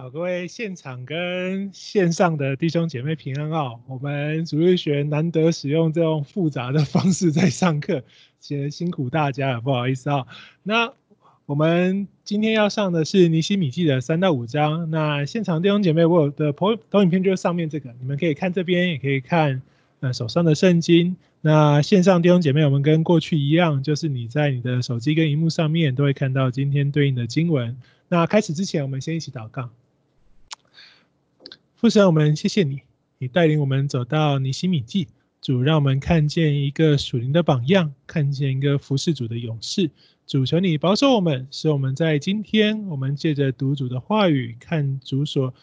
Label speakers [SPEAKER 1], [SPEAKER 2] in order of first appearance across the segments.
[SPEAKER 1] 好，各位现场跟线上的弟兄姐妹平安哦。我们主日学难得使用这种复杂的方式在上课，先辛苦大家了，不好意思啊、那我们今天要上的是尼西米记的三到五章。那现场弟兄姐妹，我的投投影片就是上面这个，你们可以看这边，也可以看呃手上的圣经。那线上弟兄姐妹，我们跟过去一样，就是你在你的手机跟荧幕上面都会看到今天对应的经文。那开始之前，我们先一起祷告。父神，我们谢谢你，你带领我们走到尼西米记，主让我们看见一个属灵的榜样，看见一个服侍主的勇士。主求你保守我们，使我们在今天，我们借着读主的话语，看主所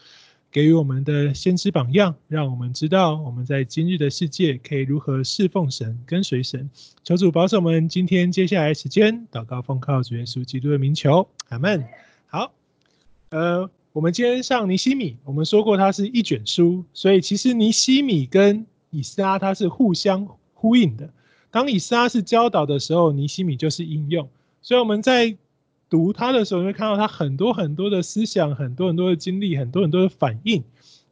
[SPEAKER 1] 给予我们的先知榜样，让我们知道我们在今日的世界可以如何侍奉神、跟随神。求主保守我们今天接下来时间，祷告奉靠主耶稣基督的名求，阿门。好，呃。我们今天上尼西米，我们说过它是一卷书，所以其实尼西米跟以斯拉它是互相呼应的。当以斯拉是教导的时候，尼西米就是应用。所以我们在读它的时候，你会看到它很多很多的思想，很多很多的经历，很多很多的反应。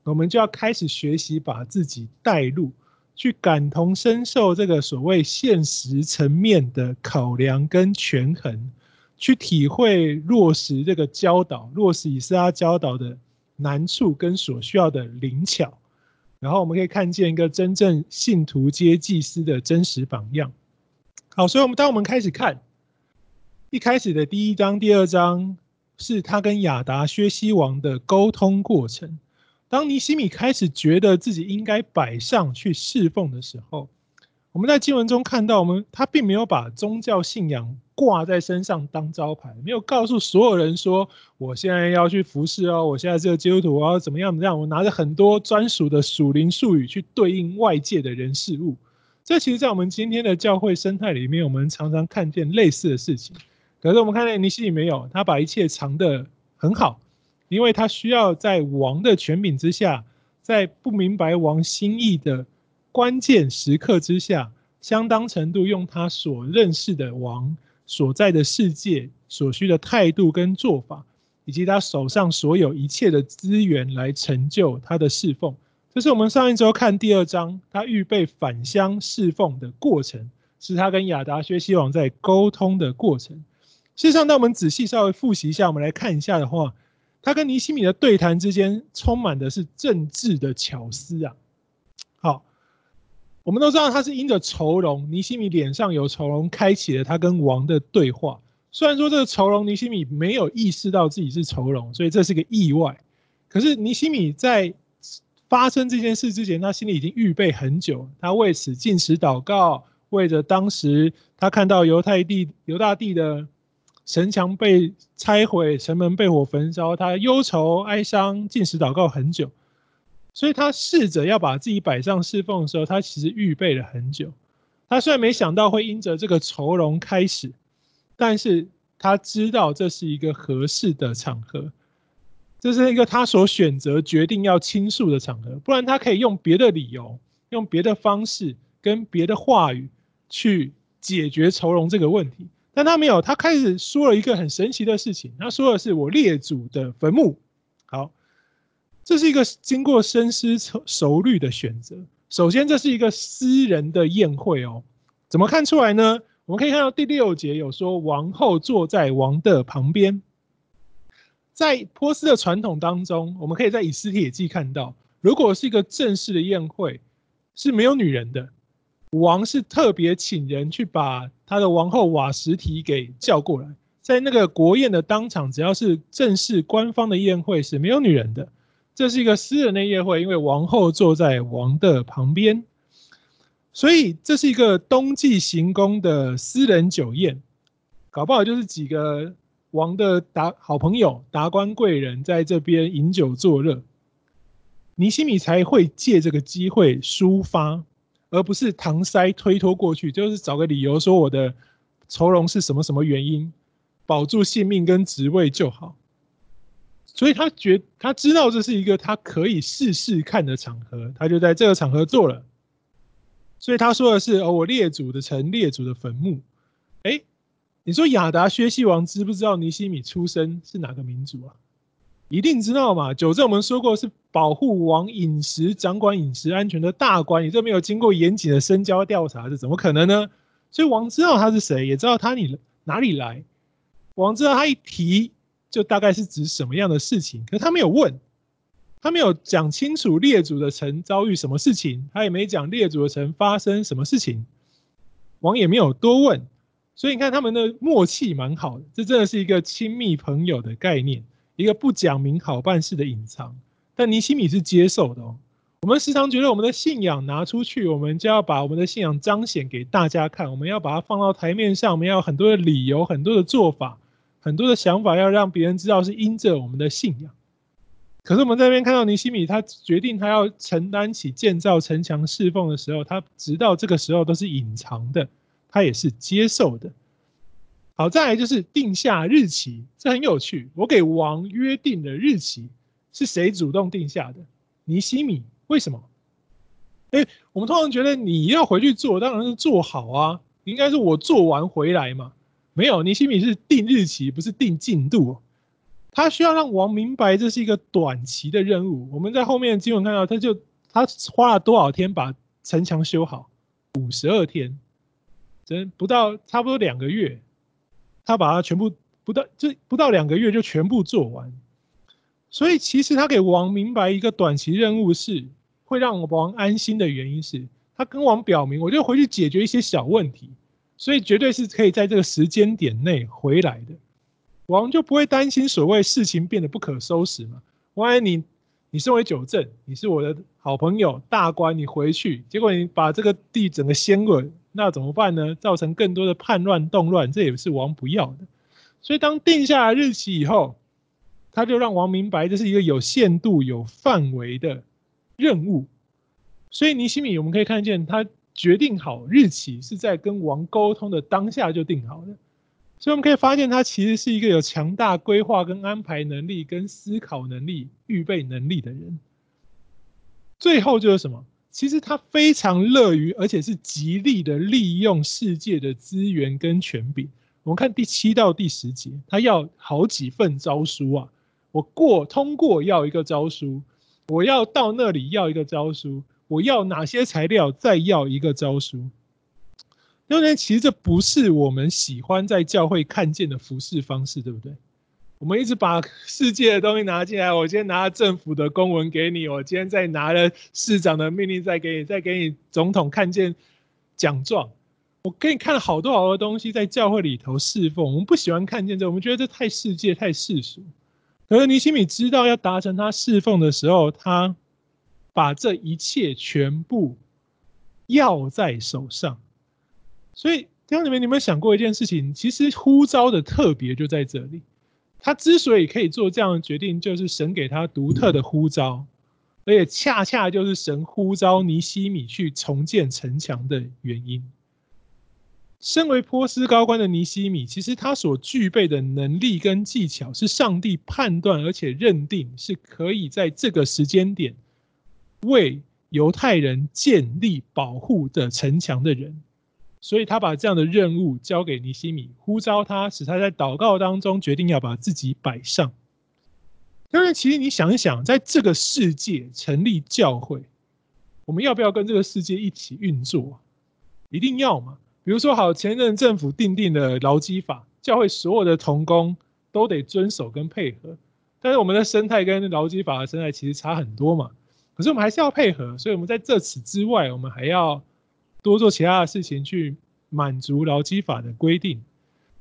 [SPEAKER 1] 我们就要开始学习把自己带入，去感同身受这个所谓现实层面的考量跟权衡。去体会落实这个教导，落实以斯拉教导的难处跟所需要的灵巧，然后我们可以看见一个真正信徒皆祭司的真实榜样。好，所以我们当我们开始看一开始的第一章、第二章，是他跟亚达薛西王的沟通过程。当尼西米开始觉得自己应该摆上去侍奉的时候，我们在经文中看到，我们他并没有把宗教信仰挂在身上当招牌，没有告诉所有人说，我现在要去服侍哦，我现在这个基督徒，我要怎么样怎么样，我拿着很多专属的属灵术语去对应外界的人事物。这其实，在我们今天的教会生态里面，我们常常看见类似的事情。可是我们看见尼希米没有，他把一切藏得很好，因为他需要在王的权柄之下，在不明白王心意的。关键时刻之下，相当程度用他所认识的王所在的世界所需的态度跟做法，以及他手上所有一切的资源来成就他的侍奉。这是我们上一周看第二章，他预备返乡侍奉的过程，是他跟亚达薛西王在沟通的过程。事实上，当我们仔细稍微复习一下，我们来看一下的话，他跟尼西米的对谈之间充满的是政治的巧思啊。我们都知道他是因着愁容，尼西米脸上有愁容，开启了他跟王的对话。虽然说这个愁容，尼西米没有意识到自己是愁容，所以这是个意外。可是尼西米在发生这件事之前，他心里已经预备很久，他为此进食祷告，为着当时他看到犹太地犹大地的城墙被拆毁，城门被火焚烧，他忧愁哀伤，进食祷告很久。所以他试着要把自己摆上侍奉的时候，他其实预备了很久。他虽然没想到会因着这个愁容开始，但是他知道这是一个合适的场合，这是一个他所选择决定要倾诉的场合。不然他可以用别的理由，用别的方式，跟别的话语去解决愁容这个问题。但他没有，他开始说了一个很神奇的事情。他说的是：“我列祖的坟墓。”这是一个经过深思熟虑的选择。首先，这是一个私人的宴会哦。怎么看出来呢？我们可以看到第六节有说，王后坐在王的旁边。在波斯的传统当中，我们可以在以斯帖记看到，如果是一个正式的宴会，是没有女人的。王是特别请人去把他的王后瓦实提给叫过来。在那个国宴的当场，只要是正式官方的宴会，是没有女人的。这是一个私人的宴会，因为王后坐在王的旁边，所以这是一个冬季行宫的私人酒宴，搞不好就是几个王的达好朋友、达官贵人在这边饮酒作乐。尼西米才会借这个机会抒发，而不是搪塞推脱过去，就是找个理由说我的愁容是什么什么原因，保住性命跟职位就好。所以他觉他知道这是一个他可以试试看的场合，他就在这个场合做了。所以他说的是：“哦，我列祖的城，列祖的坟墓。”哎，你说亚达薛西王知不知道尼西米出生是哪个民族啊？一定知道嘛？九正我们说过是保护王饮食、掌管饮食安全的大官，你这没有经过严谨的深交调查，这怎么可能呢？所以王知道他是谁，也知道他你哪里来。王知道他一提就大概是指什么样的事情，可是他没有问，他没有讲清楚列祖的臣遭遇什么事情，他也没讲列祖的臣发生什么事情，王也没有多问。所以你看他们的默契蛮好的，这真的是一个亲密朋友的概念，一个不讲明好办事的隐藏。但尼西米是接受的哦。我们时常觉得我们的信仰拿出去，我们就要把我们的信仰彰显给大家看，我们要把它放到台面上，我们要很多的理由、很多的做法、很多的想法，要让别人知道是因着我们的信仰。可是我们在那边看到尼西米，他决定他要承担起建造城墙侍奉的时候，他直到这个时候都是隐藏的。他也是接受的。好，再来就是定下日期，这很有趣。我给王约定的日期是谁主动定下的？尼西米。为什么？哎，我们通常觉得你要回去做，当然是做好啊。应该是我做完回来嘛。没有，尼西米是定日期，不是定进度。他需要让王明白这是一个短期的任务。我们在后面的经文看到，他就他花了多少天把城墙修好？五十二天。真不到，差不多两个月，他把它全部不到，就不到两个月就全部做完。所以其实他给王明白一个短期任务是会让王安心的原因是，他跟王表明，我就回去解决一些小问题，所以绝对是可以在这个时间点内回来的。王就不会担心所谓事情变得不可收拾嘛。万一你你身为九正，你是我的好朋友大官，你回去，结果你把这个地整个掀滚。那怎么办呢？造成更多的叛乱动乱，这也是王不要的。所以当定下日期以后，他就让王明白这是一个有限度、有范围的任务。所以尼西米我们可以看见，他决定好日期是在跟王沟通的当下就定好的。所以我们可以发现，他其实是一个有强大规划跟安排能力、跟思考能力、预备能力的人。最后就是什么？其实他非常乐于，而且是极力的利用世界的资源跟权柄。我们看第七到第十节，他要好几份招书啊！我过通过要一个招书，我要到那里要一个招书，我要哪些材料再要一个诏书。当然其实这不是我们喜欢在教会看见的服饰方式，对不对？我们一直把世界的东西拿进来。我今天拿了政府的公文给你，我今天再拿了市长的命令再给你，再给你总统看见奖状。我给你看了好多好多东西，在教会里头侍奉。我们不喜欢看见这，我们觉得这太世界、太世俗。可是尼西米知道要达成他侍奉的时候，他把这一切全部要在手上。所以，弟兄姊妹，你有没有想过一件事情？其实呼召的特别就在这里。他之所以可以做这样的决定，就是神给他独特的呼召，而且恰恰就是神呼召尼西米去重建城墙的原因。身为波斯高官的尼西米，其实他所具备的能力跟技巧，是上帝判断而且认定是可以在这个时间点为犹太人建立保护的城墙的人。所以他把这样的任务交给尼西米，呼召他，使他在祷告当中决定要把自己摆上。当然，其实你想一想，在这个世界成立教会，我们要不要跟这个世界一起运作？一定要嘛。比如说，好，前任政府订定的劳基法，教会所有的同工都得遵守跟配合。但是我们的生态跟劳基法的生态其实差很多嘛。可是我们还是要配合，所以我们在这此之外，我们还要。多做其他的事情去满足劳基法的规定。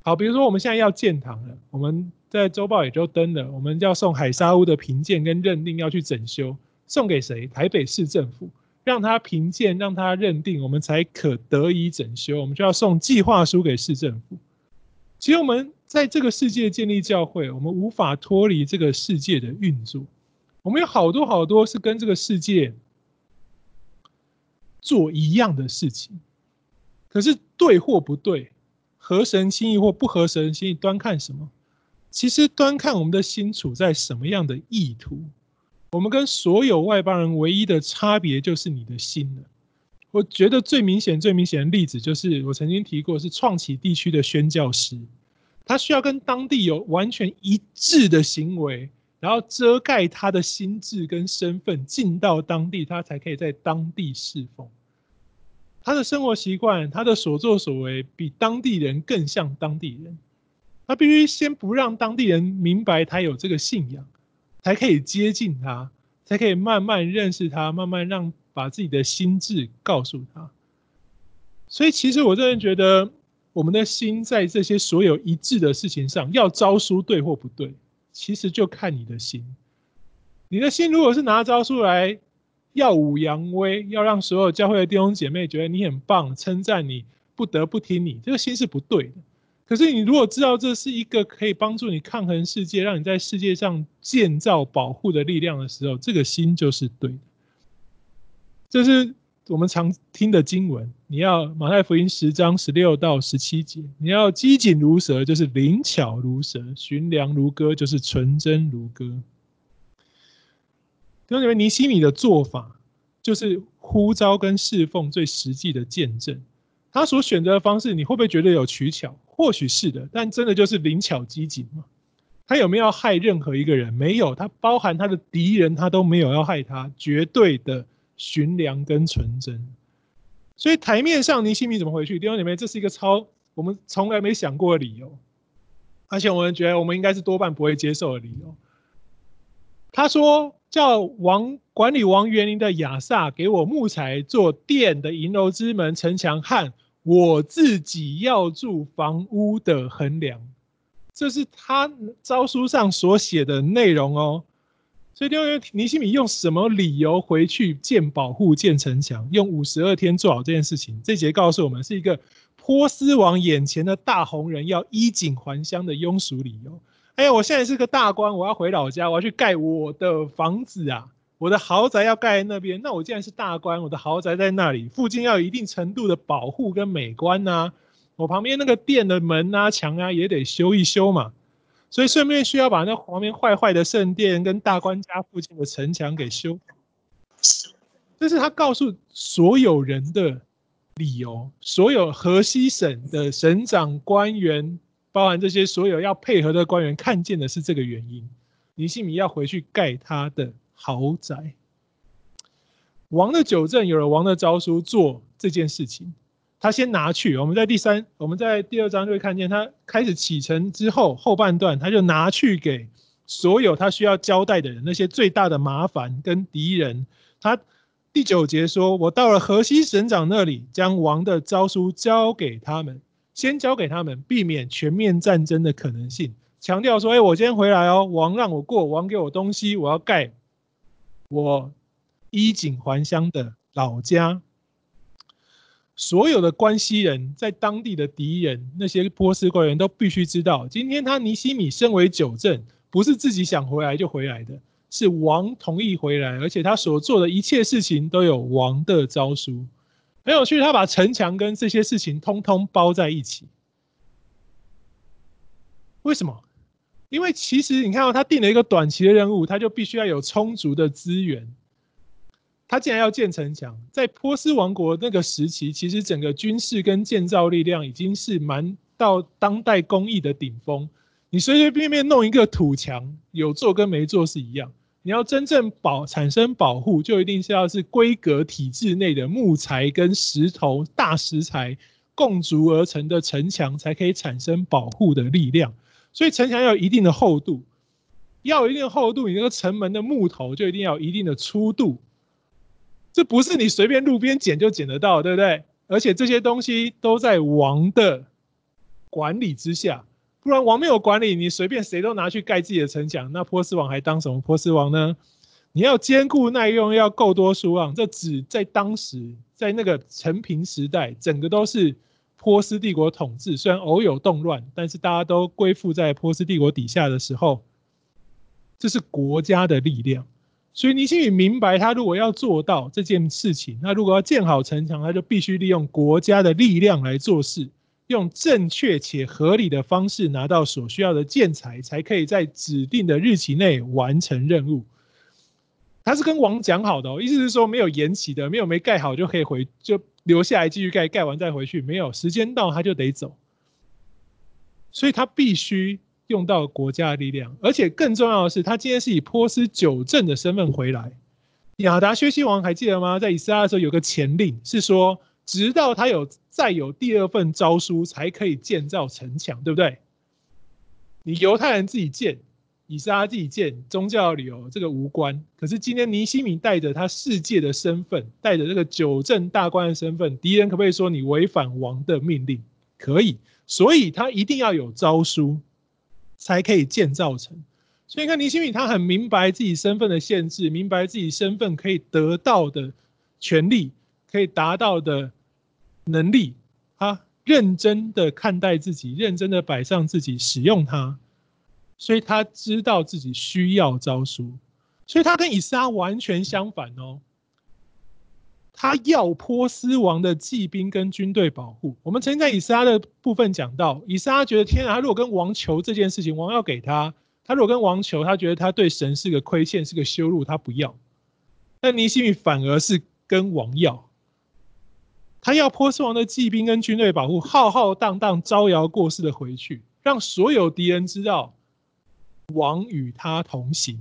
[SPEAKER 1] 好，比如说我们现在要建堂了，我们在周报也就登了，我们要送海沙屋的评鉴跟认定要去整修，送给谁？台北市政府，让他评鉴，让他认定，我们才可得以整修。我们就要送计划书给市政府。其实我们在这个世界建立教会，我们无法脱离这个世界的运作。我们有好多好多是跟这个世界。做一样的事情，可是对或不对，合神心意或不合神心意，端看什么？其实端看我们的心处在什么样的意图。我们跟所有外邦人唯一的差别就是你的心了。我觉得最明显、最明显的例子就是我曾经提过，是创启地区的宣教师，他需要跟当地有完全一致的行为，然后遮盖他的心智跟身份，进到当地，他才可以在当地侍奉。他的生活习惯，他的所作所为，比当地人更像当地人。他必须先不让当地人明白他有这个信仰，才可以接近他，才可以慢慢认识他，慢慢让把自己的心智告诉他。所以，其实我真的觉得，我们的心在这些所有一致的事情上，要招书对或不对，其实就看你的心。你的心如果是拿诏书来。耀武扬威，要让所有教会的弟兄姐妹觉得你很棒，称赞你，不得不听你，这个心是不对的。可是你如果知道这是一个可以帮助你抗衡世界，让你在世界上建造保护的力量的时候，这个心就是对的。这是我们常听的经文，你要马太福音十章十六到十七节，你要机警如蛇，就是灵巧如蛇；寻良如歌，就是纯真如鸽。因为尼西米的做法，就是呼召跟侍奉最实际的见证。他所选择的方式，你会不会觉得有取巧？或许是的，但真的就是灵巧机警吗？他有没有要害任何一个人？没有，他包含他的敌人，他都没有要害他，绝对的寻良跟纯真。所以台面上尼西米怎么回去？弟兄姐妹，这是一个超我们从来没想过的理由，而且我们觉得我们应该是多半不会接受的理由。他说。叫王管理王园林的亚萨给我木材做殿的银楼之门城墙和我自己要住房屋的横梁，这是他招书上所写的内容哦。所以，因为尼西米用什么理由回去建保护、建城墙，用五十二天做好这件事情？这节告诉我们，是一个波斯王眼前的大红人要衣锦还乡的庸俗理由。哎呀，我现在是个大官，我要回老家，我要去盖我的房子啊，我的豪宅要盖在那边。那我既然是大官，我的豪宅在那里，附近要有一定程度的保护跟美观呐。我旁边那个店的门啊、墙啊也得修一修嘛。所以顺便需要把那旁边坏坏的圣殿跟大官家附近的城墙给修。这是他告诉所有人的理由，所有河西省的省长官员。包含这些所有要配合的官员看见的是这个原因，尼西米要回去盖他的豪宅。王的九正有了王的诏书做这件事情，他先拿去。我们在第三，我们在第二章就会看见他开始启程之后后半段，他就拿去给所有他需要交代的人，那些最大的麻烦跟敌人。他第九节说：“我到了河西省长那里，将王的诏书交给他们。”先交给他们，避免全面战争的可能性。强调说：“哎，我今天回来哦，王让我过，王给我东西，我要盖我衣锦还乡的老家。”所有的关西人在当地的敌人，那些波斯官员都必须知道，今天他尼西米身为九镇，不是自己想回来就回来的，是王同意回来，而且他所做的一切事情都有王的诏书。很有趣，他把城墙跟这些事情通通包在一起。为什么？因为其实你看到他定了一个短期的任务，他就必须要有充足的资源。他竟然要建城墙，在波斯王国那个时期，其实整个军事跟建造力量已经是蛮到当代工艺的顶峰。你随随便便弄一个土墙，有做跟没做是一样。你要真正保产生保护，就一定是要是规格体制内的木材跟石头大石材共筑而成的城墙，才可以产生保护的力量。所以城墙要有一定的厚度，要有一定的厚度，你那个城门的木头就一定要有一定的粗度。这不是你随便路边捡就捡得到，对不对？而且这些东西都在王的管理之下。不然王没有管理，你随便谁都拿去盖自己的城墙，那波斯王还当什么波斯王呢？你要坚固耐用，要够多数啊！这只在当时，在那个承平时代，整个都是波斯帝国统治，虽然偶有动乱，但是大家都归附在波斯帝国底下的时候，这是国家的力量。所以倪新宇明白，他如果要做到这件事情，那如果要建好城墙，他就必须利用国家的力量来做事。用正确且合理的方式拿到所需要的建材，才可以在指定的日期内完成任务。他是跟王讲好的，意思是说没有延期的，没有没盖好就可以回，就留下来继续盖，盖完再回去。没有时间到他就得走，所以他必须用到国家的力量，而且更重要的是，他今天是以波斯九正的身份回来。亚达薛西王还记得吗？在以色列的时候有个前令，是说直到他有再有第二份诏书，才可以建造城墙，对不对？你犹太人自己建，以色列自己建，宗教理由这个无关。可是今天尼西米带着他世界的身份，带着这个九正大官的身份，敌人可不可以说你违反王的命令？可以，所以他一定要有诏书，才可以建造成。所以你看尼西米，他很明白自己身份的限制，明白自己身份可以得到的权利，可以达到的能力，他认真的看待自己，认真的摆上自己，使用它。所以他知道自己需要诏书，所以他跟以斯拉完全相反哦。他要波斯王的骑兵跟军队保护。我们曾经在以撒的部分讲到，以撒觉得天啊，他如果跟王求这件事情，王要给他。他如果跟王求，他觉得他对神是个亏欠，是个羞辱，他不要。但尼西米反而是跟王要，他要波斯王的骑兵跟军队保护，浩浩荡荡、招摇过市的回去，让所有敌人知道王与他同行，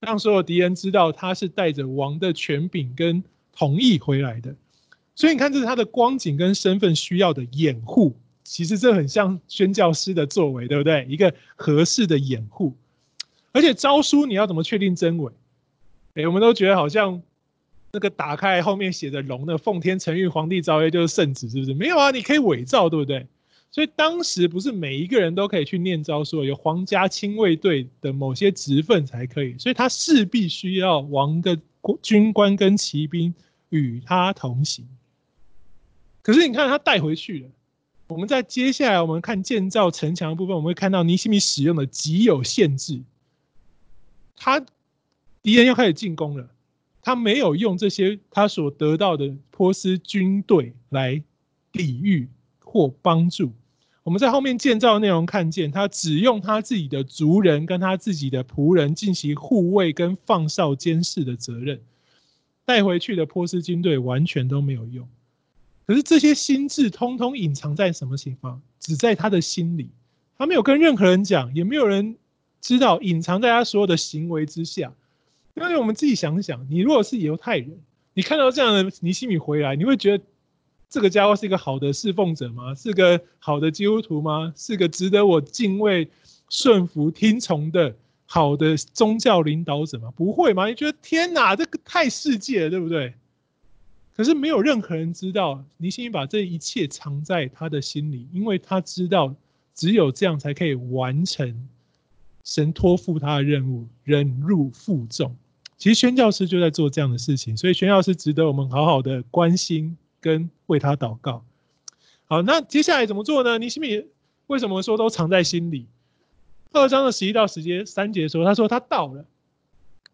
[SPEAKER 1] 让所有敌人知道他是带着王的权柄跟同意回来的。所以你看，这是他的光景跟身份需要的掩护。其实这很像宣教师的作为，对不对？一个合适的掩护，而且诏书你要怎么确定真伪？哎，我们都觉得好像那个打开后面写着龙的“奉天承运，皇帝诏曰”就是圣旨，是不是？没有啊，你可以伪造，对不对？所以当时不是每一个人都可以去念诏书，有皇家亲卫队的某些职分才可以，所以他势必需要王的军官跟骑兵与他同行。可是你看他带回去了。我们在接下来我们看建造城墙的部分，我们会看到尼西米使用的极有限制。他敌人要开始进攻了，他没有用这些他所得到的波斯军队来抵御或帮助。我们在后面建造的内容看见，他只用他自己的族人跟他自己的仆人进行护卫跟放哨监视的责任，带回去的波斯军队完全都没有用。可是这些心智通通隐藏在什么地方？只在他的心里，他没有跟任何人讲，也没有人知道，隐藏在他所有的行为之下。因为我们自己想想，你如果是犹太人，你看到这样的尼西米回来，你会觉得这个家伙是一个好的侍奉者吗？是个好的基督徒吗？是个值得我敬畏、顺服、听从的好的宗教领导者吗？不会吗？你觉得天哪，这个太世界了，对不对？可是没有任何人知道，尼西米把这一切藏在他的心里，因为他知道只有这样才可以完成神托付他的任务，忍辱负重。其实宣教师就在做这样的事情，所以宣教师值得我们好好的关心跟为他祷告。好，那接下来怎么做呢？尼西米为什么说都藏在心里？二章的十一到十节三节说，他说他到了，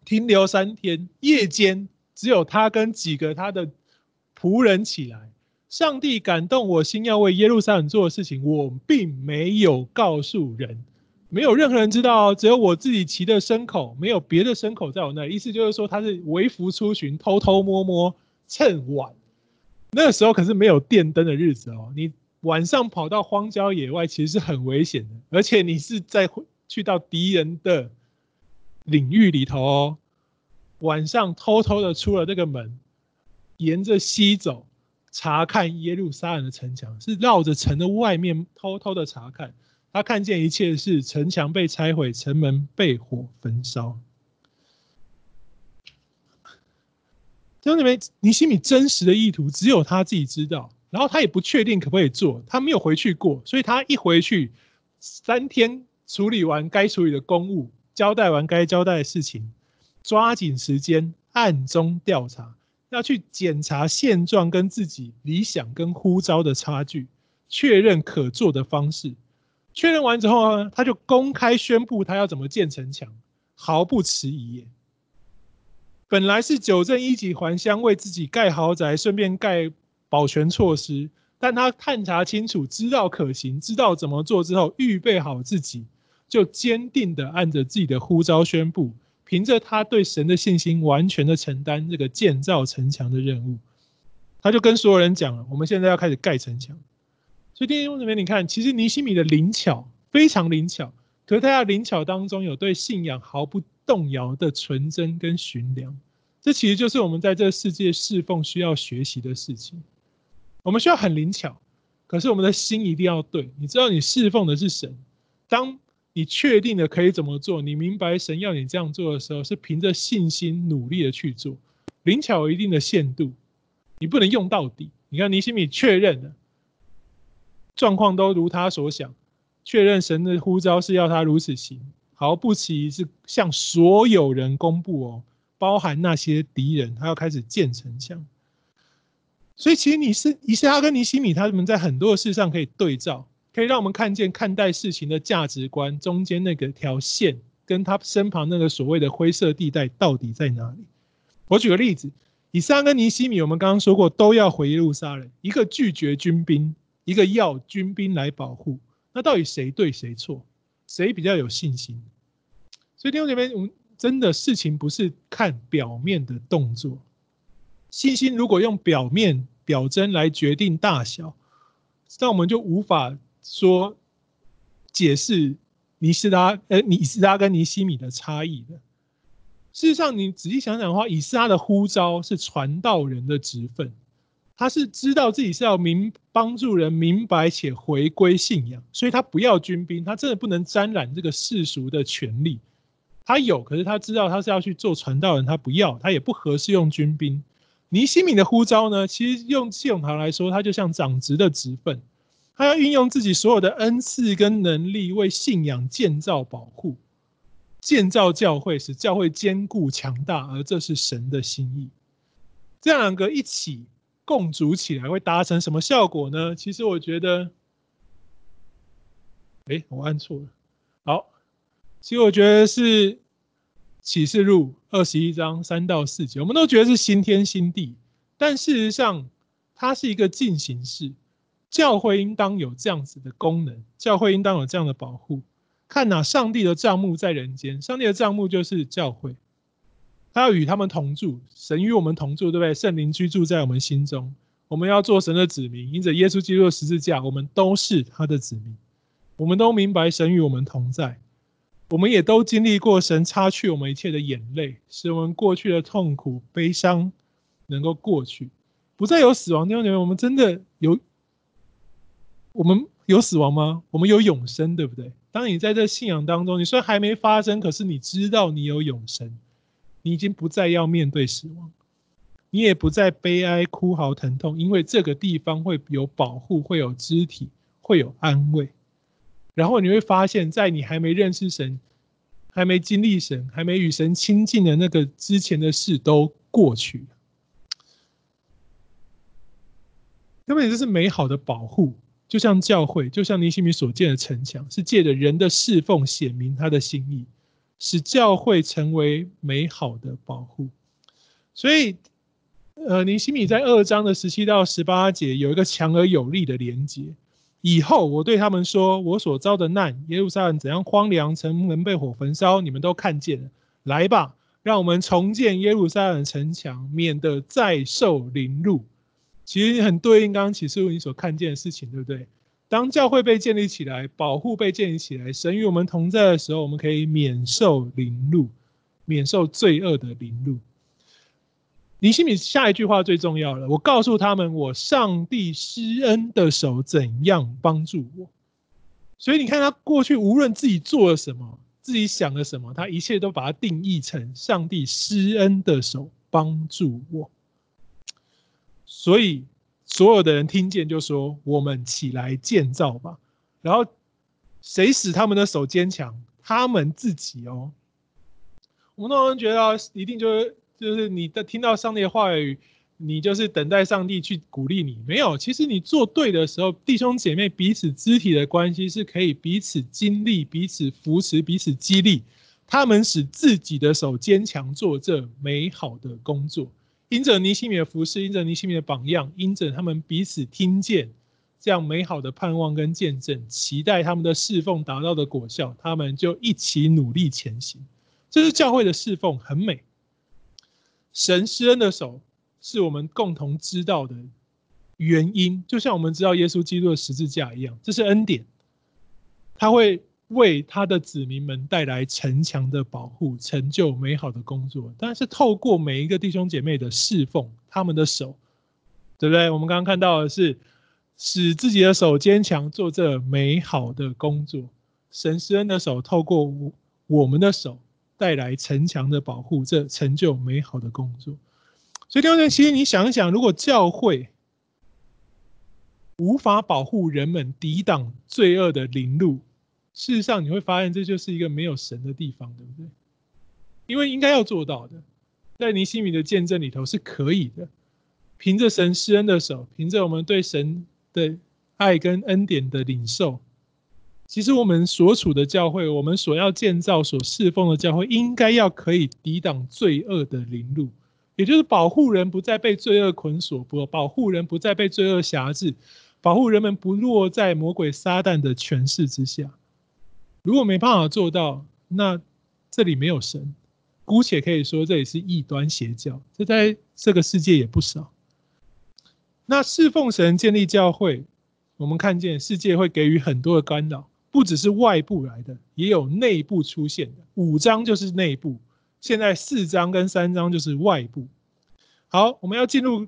[SPEAKER 1] 停留三天，夜间只有他跟几个他的。仆人起来，上帝感动我心，要为耶路撒冷做的事情，我并没有告诉人，没有任何人知道，只有我自己骑的牲口，没有别的牲口在我那里。意思就是说，他是微服出巡，偷偷摸摸，趁晚。那时候可是没有电灯的日子哦，你晚上跑到荒郊野外，其实是很危险的，而且你是在去到敌人的领域里头哦，晚上偷偷的出了这个门。沿着西走，查看耶路撒冷的城墙，是绕着城的外面偷偷的查看。他看见一切是城墙被拆毁，城门被火焚烧。兄弟们，尼西米真实的意图只有他自己知道，然后他也不确定可不可以做，他没有回去过，所以他一回去，三天处理完该处理的公务，交代完该交代的事情，抓紧时间暗中调查。要去检查现状跟自己理想跟呼召的差距，确认可做的方式。确认完之后呢，他就公开宣布他要怎么建城墙，毫不迟疑。本来是九正一级还乡，为自己盖豪宅，顺便盖保全措施。但他探查清楚，知道可行，知道怎么做之后，预备好自己，就坚定的按着自己的呼召宣布。凭着他对神的信心，完全的承担这个建造城墙的任务，他就跟所有人讲了：我们现在要开始盖城墙。所以弟兄姊妹，你看，其实尼西米的灵巧非常灵巧，可是他在灵巧当中有对信仰毫不动摇的纯真跟寻良，这其实就是我们在这个世界侍奉需要学习的事情。我们需要很灵巧，可是我们的心一定要对。你知道你侍奉的是神，当你确定的可以怎么做，你明白神要你这样做的时候，是凭着信心努力的去做。灵巧有一定的限度，你不能用到底。你看尼西米确认了，状况都如他所想。确认神的呼召是要他如此行，毫不迟疑是向所有人公布哦，包含那些敌人，他要开始建城墙。所以其实你是以斯拉跟尼西米，他们在很多事上可以对照，可以让我们看见看待事情的价值观中间那个条线，跟他身旁那个所谓的灰色地带到底在哪里。我举个例子，以斯拉跟尼西米，我们刚刚说过都要回耶路撒冷，一个拒绝军兵，一个要军兵来保护。那到底谁对谁错？谁比较有信心？所以弟兄姐妹，我们真的事情不是看表面的动作。信心如果用表面表征来决定大小，那我们就无法说解释尼斯拉呃尼斯拉跟尼西米的差异的。事实上，你仔细想想的话，以斯拉的呼召是传道人的职分。他是知道自己是要明帮助人明白且回归信仰，所以他不要军兵，他真的不能沾染这个世俗的权利。他有，可是他知道他是要去做传道人，他不要，他也不合适用军兵。尼西米的呼召呢，其实用系统堂来说，他就像长职的职分，他要运用自己所有的恩赐跟能力，为信仰建造保护，建造教会，使教会坚固强大，而这是神的心意。这两个一起。共组起来会达成什么效果呢？其实我觉得，哎，我按错了。好，其实我觉得是启示录二十一章三到四节，我们都觉得是新天新地，但事实上它是一个进行式。教会应当有这样子的功能，教会应当有这样的保护。看哪，上帝的帐幕在人间，上帝的帐幕就是教会。他要与他们同住，神与我们同住，对不对？圣灵居住在我们心中，我们要做神的子民，因着耶稣基督的十字架，我们都是他的子民。我们都明白神与我们同在，我们也都经历过神擦去我们一切的眼泪，使我们过去的痛苦、悲伤能够过去，不再有死亡。弟兄姐妹，我们真的有，我们有死亡吗？我们有永生，对不对？当你在这信仰当中，你虽然还没发生，可是你知道你有永生。你已经不再要面对死亡，你也不再悲哀、哭嚎、疼痛，因为这个地方会有保护，会有肢体，会有安慰。然后你会发现，在你还没认识神、还没经历神、还没与神亲近的那个之前的事都过去了。根本这是美好的保护，就像教会，就像尼西米所建的城墙，是借着人的侍奉显明他的心意。使教会成为美好的保护，所以，呃，尼西米在二章的十七到十八节有一个强而有力的连接。以后我对他们说：“我所遭的难，耶路撒冷怎样荒凉，城门被火焚烧，你们都看见了。来吧，让我们重建耶路撒冷城墙，免得再受凌辱。”其实很对应刚刚启示录你所看见的事情，对不对？当教会被建立起来，保护被建立起来，神与我们同在的时候，我们可以免受凌辱，免受罪恶的凌辱。尼西米下一句话最重要了，我告诉他们，我上帝施恩的手怎样帮助我。所以你看他过去无论自己做了什么，自己想了什么，他一切都把它定义成上帝施恩的手帮助我。所以。所有的人听见就说：“我们起来建造吧。”然后谁使他们的手坚强？他们自己哦。我们通常觉得一定就是就是你的听到上帝的话语，你就是等待上帝去鼓励你。没有，其实你做对的时候，弟兄姐妹彼此肢体的关系是可以彼此经历、彼此扶持、彼此激励。他们使自己的手坚强，做这美好的工作。因着尼西米的服事，因着尼西米的榜样，因着他们彼此听见这样美好的盼望跟见证，期待他们的侍奉达到的果效，他们就一起努力前行。这是教会的侍奉，很美。神施恩的手是我们共同知道的原因，就像我们知道耶稣基督的十字架一样，这是恩典。他会为他的子民们带来城墙的保护，成就美好的工作。但是透过每一个弟兄姐妹的侍奉，他们的手，对不对？我们刚刚看到的是使自己的手坚强，做这美好的工作。神施恩的手透过我们的手带来城墙的保护，这成就美好的工作。所以弟兄姐妹，其实你想一想，如果教会无法保护人们抵挡罪恶的临路，事实上，你会发现这就是一个没有神的地方，对不对？因为应该要做到的，在尼西米的见证里头是可以的。凭着神施恩的手，凭着我们对神的爱跟恩典的领受，其实我们所处的教会，我们所要建造、所侍奉的教会，应该要可以抵挡罪恶的临路，也就是保护人不再被罪恶捆锁，不保护人不再被罪恶辖制，保护人们不落在魔鬼撒旦的权势之下。如果没办法做到，那这里没有神，姑且可以说这里是异端邪教，这在这个世界也不少。那侍奉神、建立教会，我们看见世界会给予很多的干扰，不只是外部来的，也有内部出现的。五章就是内部，现在四章跟三章就是外部。好，我们要进入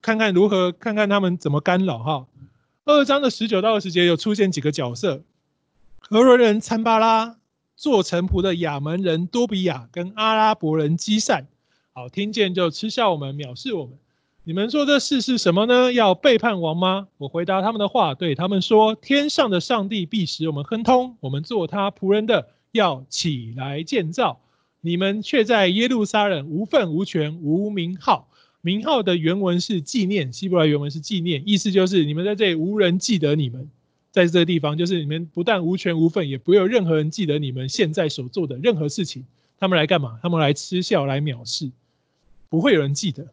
[SPEAKER 1] 看看如何看看他们怎么干扰哈。二章的十九到二十节有出现几个角色。何伦人参巴拉，做臣仆的亚门人多比亚跟阿拉伯人基善，好，听见就嗤笑我们，藐视我们。你们说这事是什么呢？要背叛王吗？我回答他们的话，对他们说：天上的上帝必使我们亨通，我们做他仆人的要起来建造。你们却在耶路撒冷无份无权无名号。名号的原文是纪念，希伯来原文是纪念，意思就是你们在这里无人记得你们。在这个地方，就是你们不但无权无份，也不有任何人记得你们现在所做的任何事情。他们来干嘛？他们来嗤笑，来藐视，不会有人记得。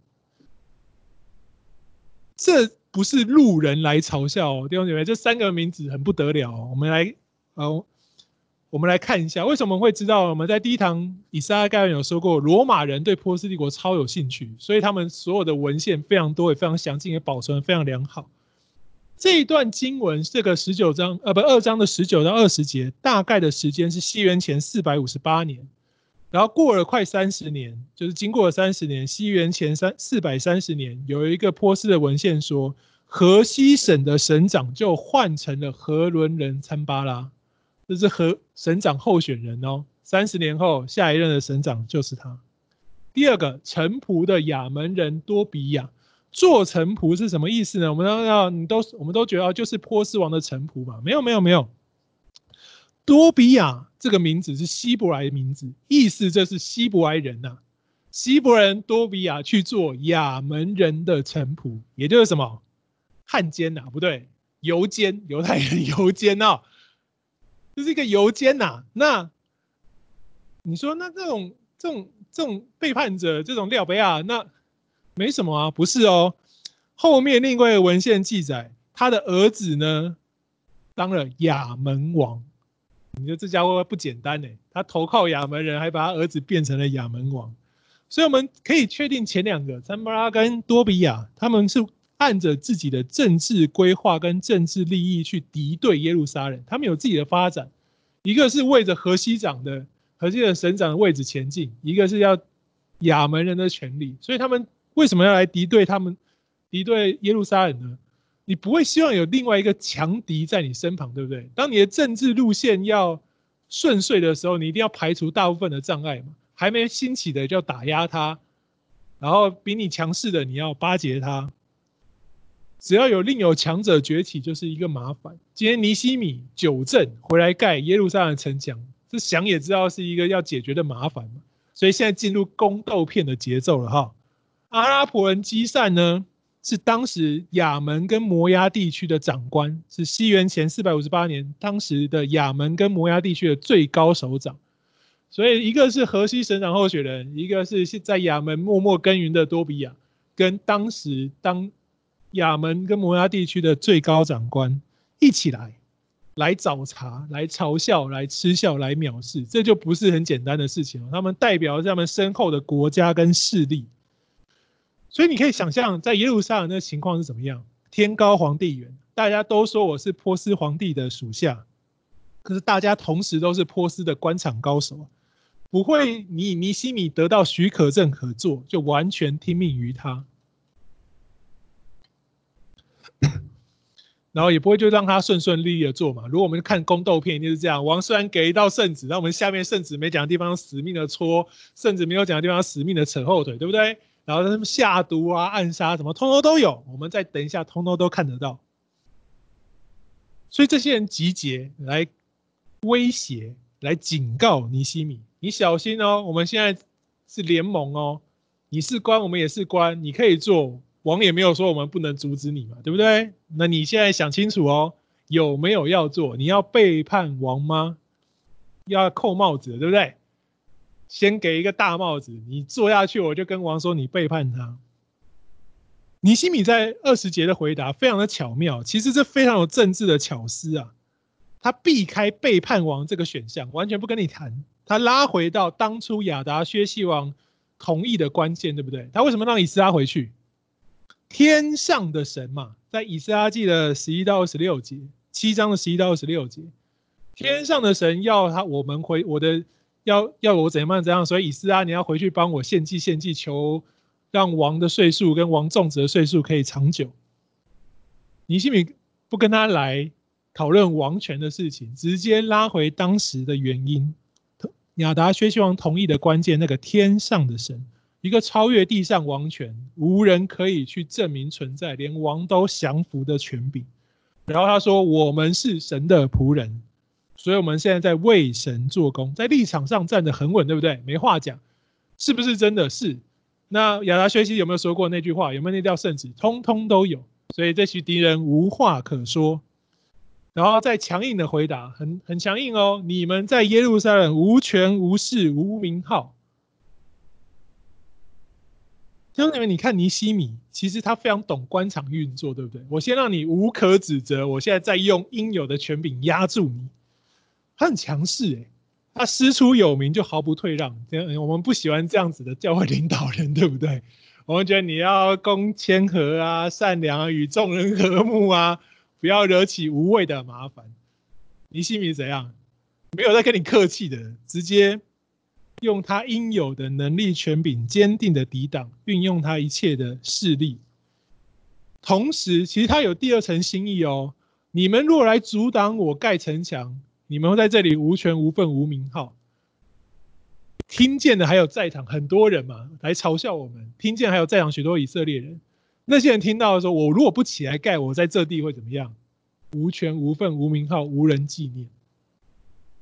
[SPEAKER 1] 这不是路人来嘲笑哦，弟兄姐妹，这三个名字很不得了哦。我们来，呃，我们来看一下，为什么会知道？我们在第一堂以赛亚概论有说过，罗马人对波斯帝国超有兴趣，所以他们所有的文献非常多，也非常详尽，也保存非常良好。这一段经文，这个十九章，呃，不，二章的十九到二十节，大概的时间是西元前四百五十八年，然后过了快三十年，就是经过了三十年，西元前三四百三十年，有一个波斯的文献说，河西省的省长就换成了河伦人参巴拉，这是河省长候选人哦。三十年后，下一任的省长就是他。第二个，臣仆的亚门人多比亚。做臣仆是什么意思呢？我们都要，你都，我们都觉得就是波斯王的臣仆吧？没有，没有，没有。多比亚这个名字是希伯来名字，意思就是希伯来人呐、啊。希伯人多比亚去做亚门人的臣仆，也就是什么汉奸呐？不对，犹奸，犹太人 犹奸啊，这是一个犹奸呐。那你说，那这种这种这种背叛者，这种廖北亚，那？没什么啊，不是哦。后面另外一个文献记载，他的儿子呢当了亚门王。你说这家伙不简单呢？他投靠亚门人，还把他儿子变成了亚门王。所以我们可以确定，前两个参巴拉跟多比亚，他们是按着自己的政治规划跟政治利益去敌对耶路撒冷。他们有自己的发展，一个是为着河西长的河西的省长的位置前进，一个是要亚门人的权利，所以他们。为什么要来敌对他们，敌对耶路撒冷呢？你不会希望有另外一个强敌在你身旁，对不对？当你的政治路线要顺遂的时候，你一定要排除大部分的障碍嘛。还没兴起的就要打压他，然后比你强势的你要巴结他。只要有另有强者崛起，就是一个麻烦。今天尼西米纠正回来盖耶路撒冷城墙，这想也知道是一个要解决的麻烦嘛。所以现在进入宫斗片的节奏了哈。阿拉伯人基善呢，是当时亚门跟摩押地区的长官，是西元前四百五十八年当时的亚门跟摩押地区的最高首长。所以一个是河西省长候选人，一个是现在亚门默默耕耘的多比亚，跟当时当亚门跟摩押地区的最高长官一起来，来找茬，来嘲笑，来嗤笑，来藐视，这就不是很简单的事情了。他们代表他们身后的国家跟势力。所以你可以想象，在耶路撒冷的情况是怎么样？天高皇帝远，大家都说我是波斯皇帝的属下，可是大家同时都是波斯的官场高手，不会你尼西米得到许可证可做，就完全听命于他。然后也不会就让他顺顺利利的做嘛。如果我们看宫斗片，就是这样。王虽然给一道圣旨，那我们下面圣旨没讲的地方死命的戳，圣旨没有讲的地方死命的扯后腿，对不对？然后他们下毒啊、暗杀什么，通通都有。我们再等一下，通通都看得到。所以这些人集结来威胁、来警告尼西米，你小心哦。我们现在是联盟哦，你是官，我们也是官，你可以做。王也没有说我们不能阻止你嘛，对不对？那你现在想清楚哦，有没有要做？你要背叛王吗？要扣帽子，对不对？先给一个大帽子，你做下去，我就跟王说你背叛他。尼西米在二十节的回答非常的巧妙，其实这非常有政治的巧思啊。他避开背叛王这个选项，完全不跟你谈，他拉回到当初亚达薛西王同意的关键，对不对？他为什么让以斯拉回去？天上的神嘛，在以斯拉记的十一到二十六节，七章的十一到二十六节，天上的神要他我们回我的要要我怎样怎样，所以以斯拉你要回去帮我献祭献祭，求让王的岁数跟王种子的岁数可以长久。尼西米不跟他来讨论王权的事情，直接拉回当时的原因，亚达薛西王同意的关键，那个天上的神。一个超越地上王权，无人可以去证明存在，连王都降服的权柄。然后他说：“我们是神的仆人，所以我们现在在为神做工，在立场上站得很稳，对不对？没话讲，是不是真的是？那亚达学习有没有说过那句话？有没有那条圣旨？通通都有。所以这群敌人无话可说。然后再强硬的回答，很很强硬哦。你们在耶路撒冷无权无势无名号。”兄弟们，你看尼西米，其实他非常懂官场运作，对不对？我先让你无可指责，我现在再用应有的权柄压住你。他很强势诶，他师出有名就毫不退让。我们不喜欢这样子的教会领导人，对不对？我们觉得你要公谦和啊，善良啊，与众人和睦啊，不要惹起无谓的麻烦。尼西米怎样？没有在跟你客气的，直接。用他应有的能力、权柄，坚定的抵挡，运用他一切的势力。同时，其实他有第二层心意哦。你们若来阻挡我盖城墙，你们会在这里无权无份无名号。听见的还有在场很多人嘛，来嘲笑我们。听见还有在场许多以色列人，那些人听到的时候，我如果不起来盖，我在这地会怎么样？无权无份无名号，无人纪念。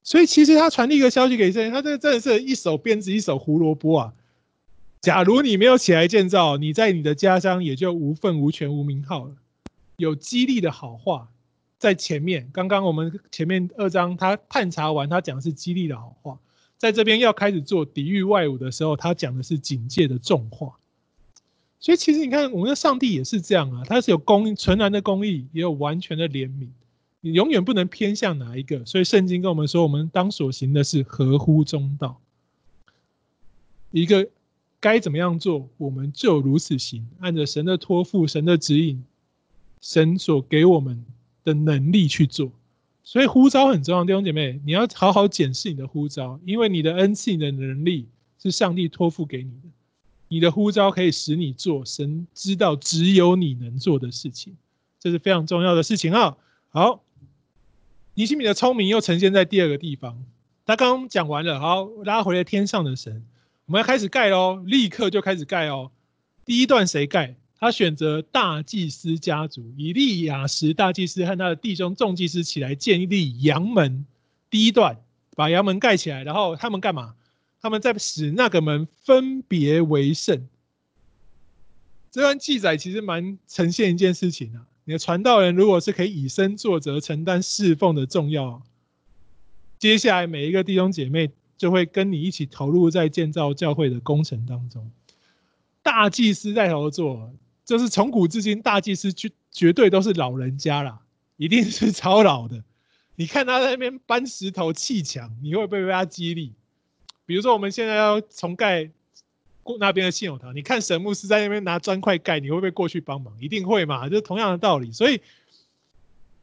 [SPEAKER 1] 所以其实他传递一个消息给以色列，他这真的是一手鞭子一手胡萝卜啊！假如你没有起来建造，你在你的家乡也就无份无权无名号了。有激励的好话在前面，刚刚我们前面二章他探查完，他讲的是激励的好话，在这边要开始做抵御外侮的时候，他讲的是警戒的重话。所以其实你看，我们的上帝也是这样啊，他是有公纯然的公义，也有完全的怜悯。你永远不能偏向哪一个，所以圣经跟我们说，我们当所行的是合乎中道。一个该怎么样做，我们就如此行，按着神的托付、神的指引、神所给我们的能力去做。所以呼召很重要，弟兄姐妹，你要好好检视你的呼召，因为你的恩赐、你的能力是上帝托付给你的。你的呼召可以使你做神知道只有你能做的事情，这是非常重要的事情啊。好。尼西米的聪明又呈现在第二个地方。他刚讲完了，好，拉回了天上的神，我们要开始盖喽，立刻就开始盖哦。第一段谁盖？他选择大祭司家族，以利亚实大祭司和他的弟兄众祭司起来建立羊门。第一段把羊门盖起来，然后他们干嘛？他们在使那个门分别为圣。这段记载其实蛮呈现一件事情啊。你的传道人如果是可以以身作则、承担侍奉的重要，接下来每一个弟兄姐妹就会跟你一起投入在建造教会的工程当中。大祭司带头做，就是从古至今，大祭司绝绝对都是老人家啦，一定是超老的。你看他在那边搬石头砌墙，你会不会被他激励？比如说我们现在要重盖。过那边的信友堂，你看神牧师在那边拿砖块盖，你会不会过去帮忙？一定会嘛，就同样的道理。所以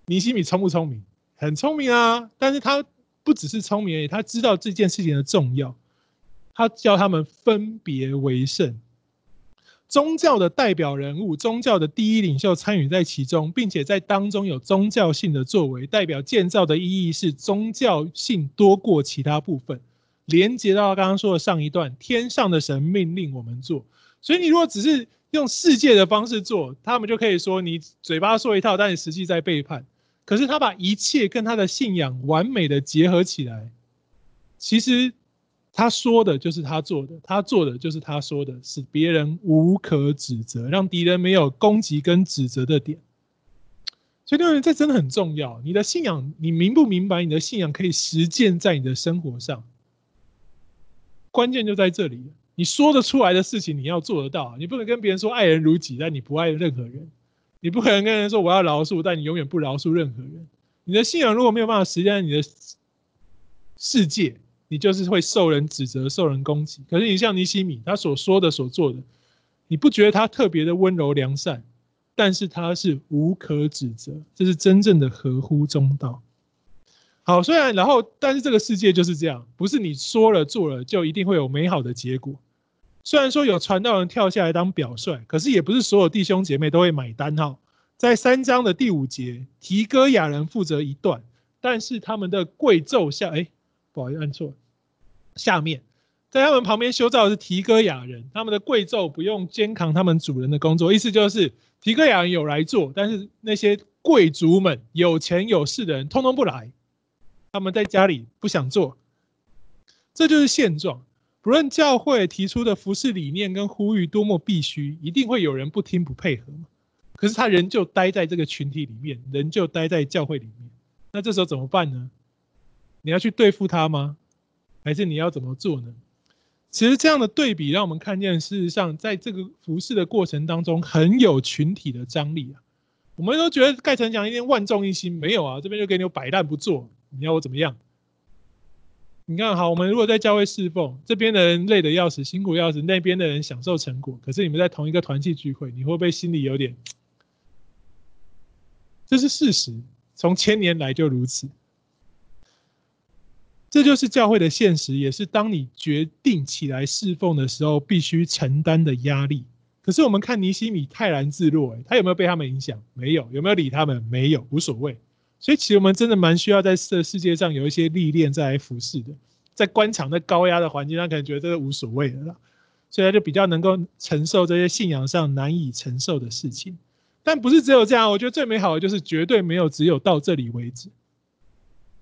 [SPEAKER 1] 尼西米聪不聪明？很聪明啊，但是他不只是聪明而已，他知道这件事情的重要，他叫他们分别为圣。宗教的代表人物，宗教的第一领袖参与在其中，并且在当中有宗教性的作为，代表建造的意义是宗教性多过其他部分。连接到刚刚说的上一段，天上的神命令我们做，所以你如果只是用世界的方式做，他们就可以说你嘴巴说一套，但你实际在背叛。可是他把一切跟他的信仰完美的结合起来，其实。他说的就是他做的，他做的就是他说的，使别人无可指责，让敌人没有攻击跟指责的点。所以，弟兄们，这真的很重要。你的信仰，你明不明白？你的信仰可以实践在你的生活上。关键就在这里，你说得出来的事情，你要做得到。你不能跟别人说爱人如己，但你不爱任何人；你不可能跟人说我要饶恕，但你永远不饶恕任何人。你的信仰如果没有办法实践在你的世界，你就是会受人指责、受人攻击。可是你像尼西米，他所说的、所做的，你不觉得他特别的温柔良善？但是他是无可指责，这是真正的合乎中道。好，虽然然后，但是这个世界就是这样，不是你说了做了就一定会有美好的结果。虽然说有传道人跳下来当表率，可是也不是所有弟兄姐妹都会买单哈。在三章的第五节，提哥亚人负责一段，但是他们的贵胄下，哎。不好意思，按错了。下面，在他们旁边修造的是提哥亚人，他们的贵胄不用肩扛他们主人的工作，意思就是提哥亚人有来做，但是那些贵族们有钱有势的人通通不来，他们在家里不想做，这就是现状。不论教会提出的服饰理念跟呼吁多么必须，一定会有人不听不配合。可是他仍旧待在这个群体里面，仍旧待在教会里面，那这时候怎么办呢？你要去对付他吗？还是你要怎么做呢？其实这样的对比让我们看见，事实上在这个服事的过程当中，很有群体的张力啊。我们都觉得盖城墙一定万众一心，没有啊，这边就给你摆烂不做，你要我怎么样？你看好，我们如果在教会侍奉，这边的人累得要死，辛苦要死，那边的人享受成果，可是你们在同一个团契聚会，你会不会心里有点？这是事实，从千年来就如此。这就是教会的现实，也是当你决定起来侍奉的时候必须承担的压力。可是我们看尼西米泰然自若，他有没有被他们影响？没有。有没有理他们？没有，无所谓。所以其实我们真的蛮需要在这世界上有一些历练再来服侍的。在官场的高压的环境，他可能觉得这个无所谓的啦，所以他就比较能够承受这些信仰上难以承受的事情。但不是只有这样，我觉得最美好的就是绝对没有只有到这里为止。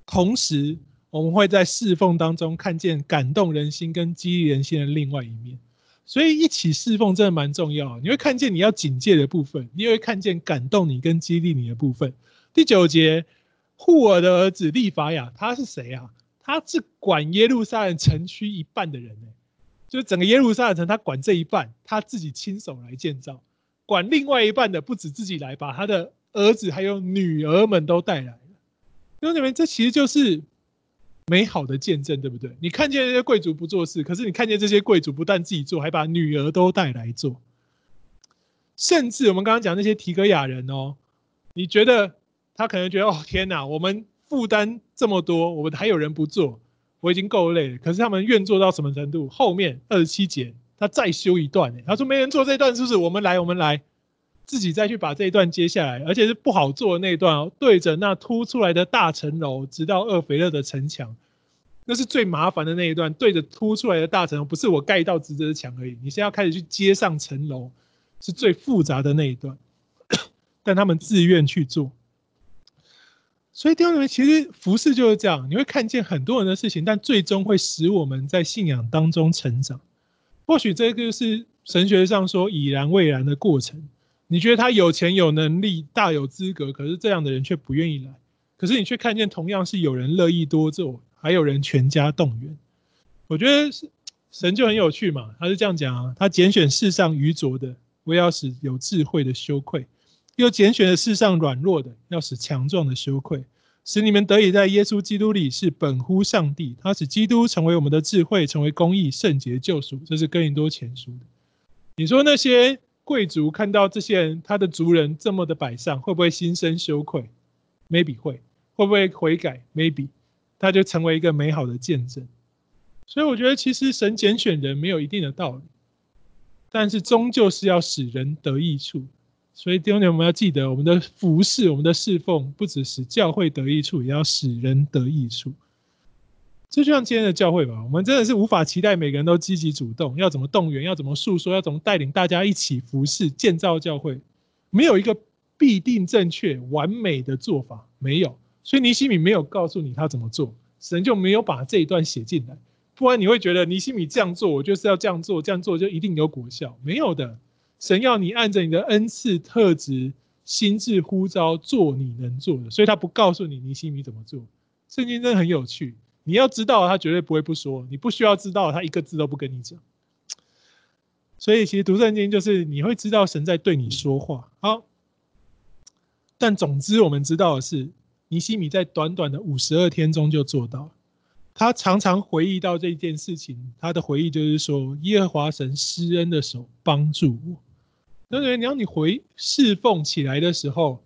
[SPEAKER 1] 同时。我们会在侍奉当中看见感动人心跟激励人心的另外一面，所以一起侍奉真的蛮重要。你会看见你要警戒的部分，你也会看见感动你跟激励你的部分。第九节，户珥的儿子利法亚，他是谁啊？他是管耶路撒冷城区一半的人，就整个耶路撒冷城，他管这一半，他自己亲手来建造；管另外一半的，不止自己来，把他的儿子还有女儿们都带来了。兄弟们，这其实就是。美好的见证，对不对？你看见这些贵族不做事，可是你看见这些贵族不但自己做，还把女儿都带来做。甚至我们刚刚讲那些提哥亚人哦，你觉得他可能觉得哦，天哪，我们负担这么多，我们还有人不做，我已经够累了。可是他们愿做到什么程度？后面二十七节他再修一段，他说没人做这段，是不是？我们来，我们来。自己再去把这一段接下来，而且是不好做的那一段哦，对着那凸出来的大城楼，直到厄斐勒的城墙，那是最麻烦的那一段。对着凸出来的大城楼，不是我盖一道直直的墙而已，你现在要开始去接上城楼，是最复杂的那一段。但他们自愿去做，所以弟兄姊妹，其实服事就是这样，你会看见很多人的事情，但最终会使我们在信仰当中成长。或许这个就是神学上说已然未然的过程。你觉得他有钱有能力大有资格，可是这样的人却不愿意来。可是你却看见同样是有人乐意多做，还有人全家动员。我觉得神就很有趣嘛，他是这样讲啊，他拣选世上愚拙的，为要使有智慧的羞愧；又拣选了世上软弱的，要使强壮的羞愧，使你们得以在耶稣基督里是本乎上帝。他使基督成为我们的智慧，成为公义、圣洁、救赎。这是哥林多前书的。你说那些？贵族看到这些人，他的族人这么的摆上，会不会心生羞愧？Maybe 会，会不会悔改？Maybe，他就成为一个美好的见证。所以我觉得，其实神拣选人没有一定的道理，但是终究是要使人得益处。所以弟兄姐妹，我们要记得，我们的服侍、我们的侍奉，不只使教会得益处，也要使人得益处。这就像今天的教会吧，我们真的是无法期待每个人都积极主动，要怎么动员，要怎么诉说，要怎么带领大家一起服事、建造教会，没有一个必定正确、完美的做法，没有。所以尼西米没有告诉你他怎么做，神就没有把这一段写进来，不然你会觉得尼西米这样做，我就是要这样做，这样做就一定有果效，没有的。神要你按着你的恩赐、特质、心智呼召做你能做的，所以他不告诉你尼西米怎么做。圣经真的很有趣。你要知道，他绝对不会不说；你不需要知道，他一个字都不跟你讲。所以，其实读圣经就是你会知道神在对你说话。好，但总之，我们知道的是，尼西米在短短的五十二天中就做到了。他常常回忆到这件事情，他的回忆就是说：“耶和华神施恩的手帮助我。”那对，你要你回侍奉起来的时候，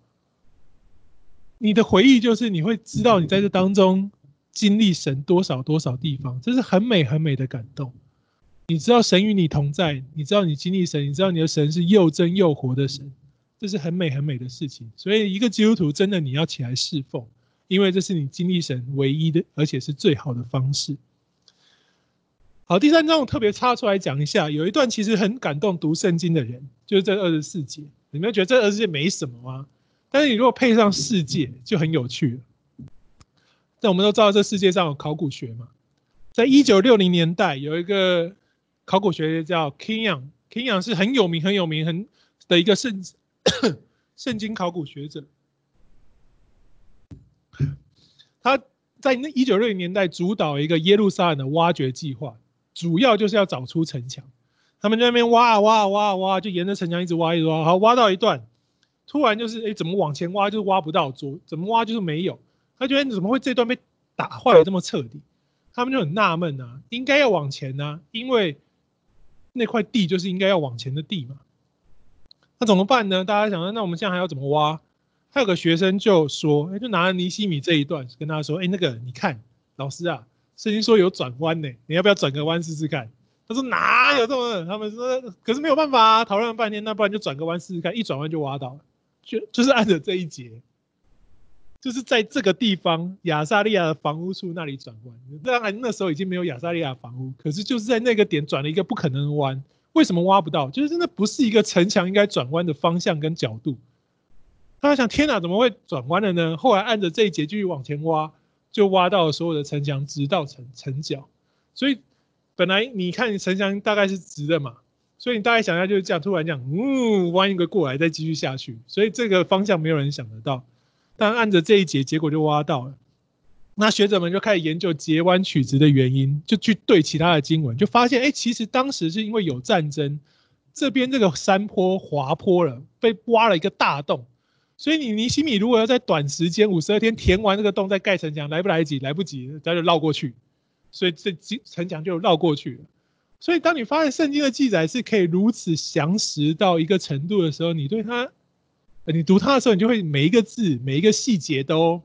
[SPEAKER 1] 你的回忆就是你会知道你在这当中。经历神多少多少地方，这是很美很美的感动。你知道神与你同在，你知道你经历神，你知道你的神是又真又活的神，这是很美很美的事情。所以一个基督徒真的你要起来侍奉，因为这是你经历神唯一的，而且是最好的方式。好，第三章我特别插出来讲一下，有一段其实很感动读圣经的人，就是这二十四节。你们觉得这二十四节没什么吗？但是你如果配上世界，就很有趣了。那我们都知道，这世界上有考古学嘛？在一九六零年代，有一个考古学家叫 Kingyong，Kingyong 是很有名、很有名、很的一个圣圣经考古学者。他在那一九六零年代主导一个耶路撒冷的挖掘计划，主要就是要找出城墙。他们在那边挖啊挖啊挖啊挖，就沿着城墙一直挖一直挖，好，挖到一段，突然就是哎，怎么往前挖就是挖不到，左怎么挖就是没有。他觉得你怎么会这段被打坏了这么彻底？他们就很纳闷啊，应该要往前啊，因为那块地就是应该要往前的地嘛。那怎么办呢？大家想说，那我们现在还要怎么挖？还有个学生就说，哎，就拿了尼西米这一段跟他说，哎，那个你看，老师啊，圣经说有转弯呢，你要不要转个弯试试看？他说哪有这么？他们说可是没有办法啊，讨论了半天，那不然就转个弯试试看，一转弯就挖到了，就就是按着这一节。就是在这个地方，亚撒利亚的房屋处那里转弯。当然那时候已经没有亚撒利亚房屋，可是就是在那个点转了一个不可能的弯。为什么挖不到？就是真的不是一个城墙应该转弯的方向跟角度。他想：天哪，怎么会转弯了呢？后来按着这一节继续往前挖，就挖到了所有的城墙，直到城城角。所以本来你看城墙大概是直的嘛，所以你大概想一下就是这样，突然这样，嗯，弯一个过来，再继续下去。所以这个方向没有人想得到。但按着这一节，结果就挖到了。那学者们就开始研究截弯取直的原因，就去对其他的经文，就发现，哎，其实当时是因为有战争，这边这个山坡滑坡了，被挖了一个大洞。所以你尼西米如果要在短时间五十二天填完这个洞，再盖城墙，来不来得及？来不及，他就绕过去。所以这城墙就绕过去了。所以当你发现圣经的记载是可以如此详实到一个程度的时候，你对它。你读它的时候，你就会每一个字、每一个细节都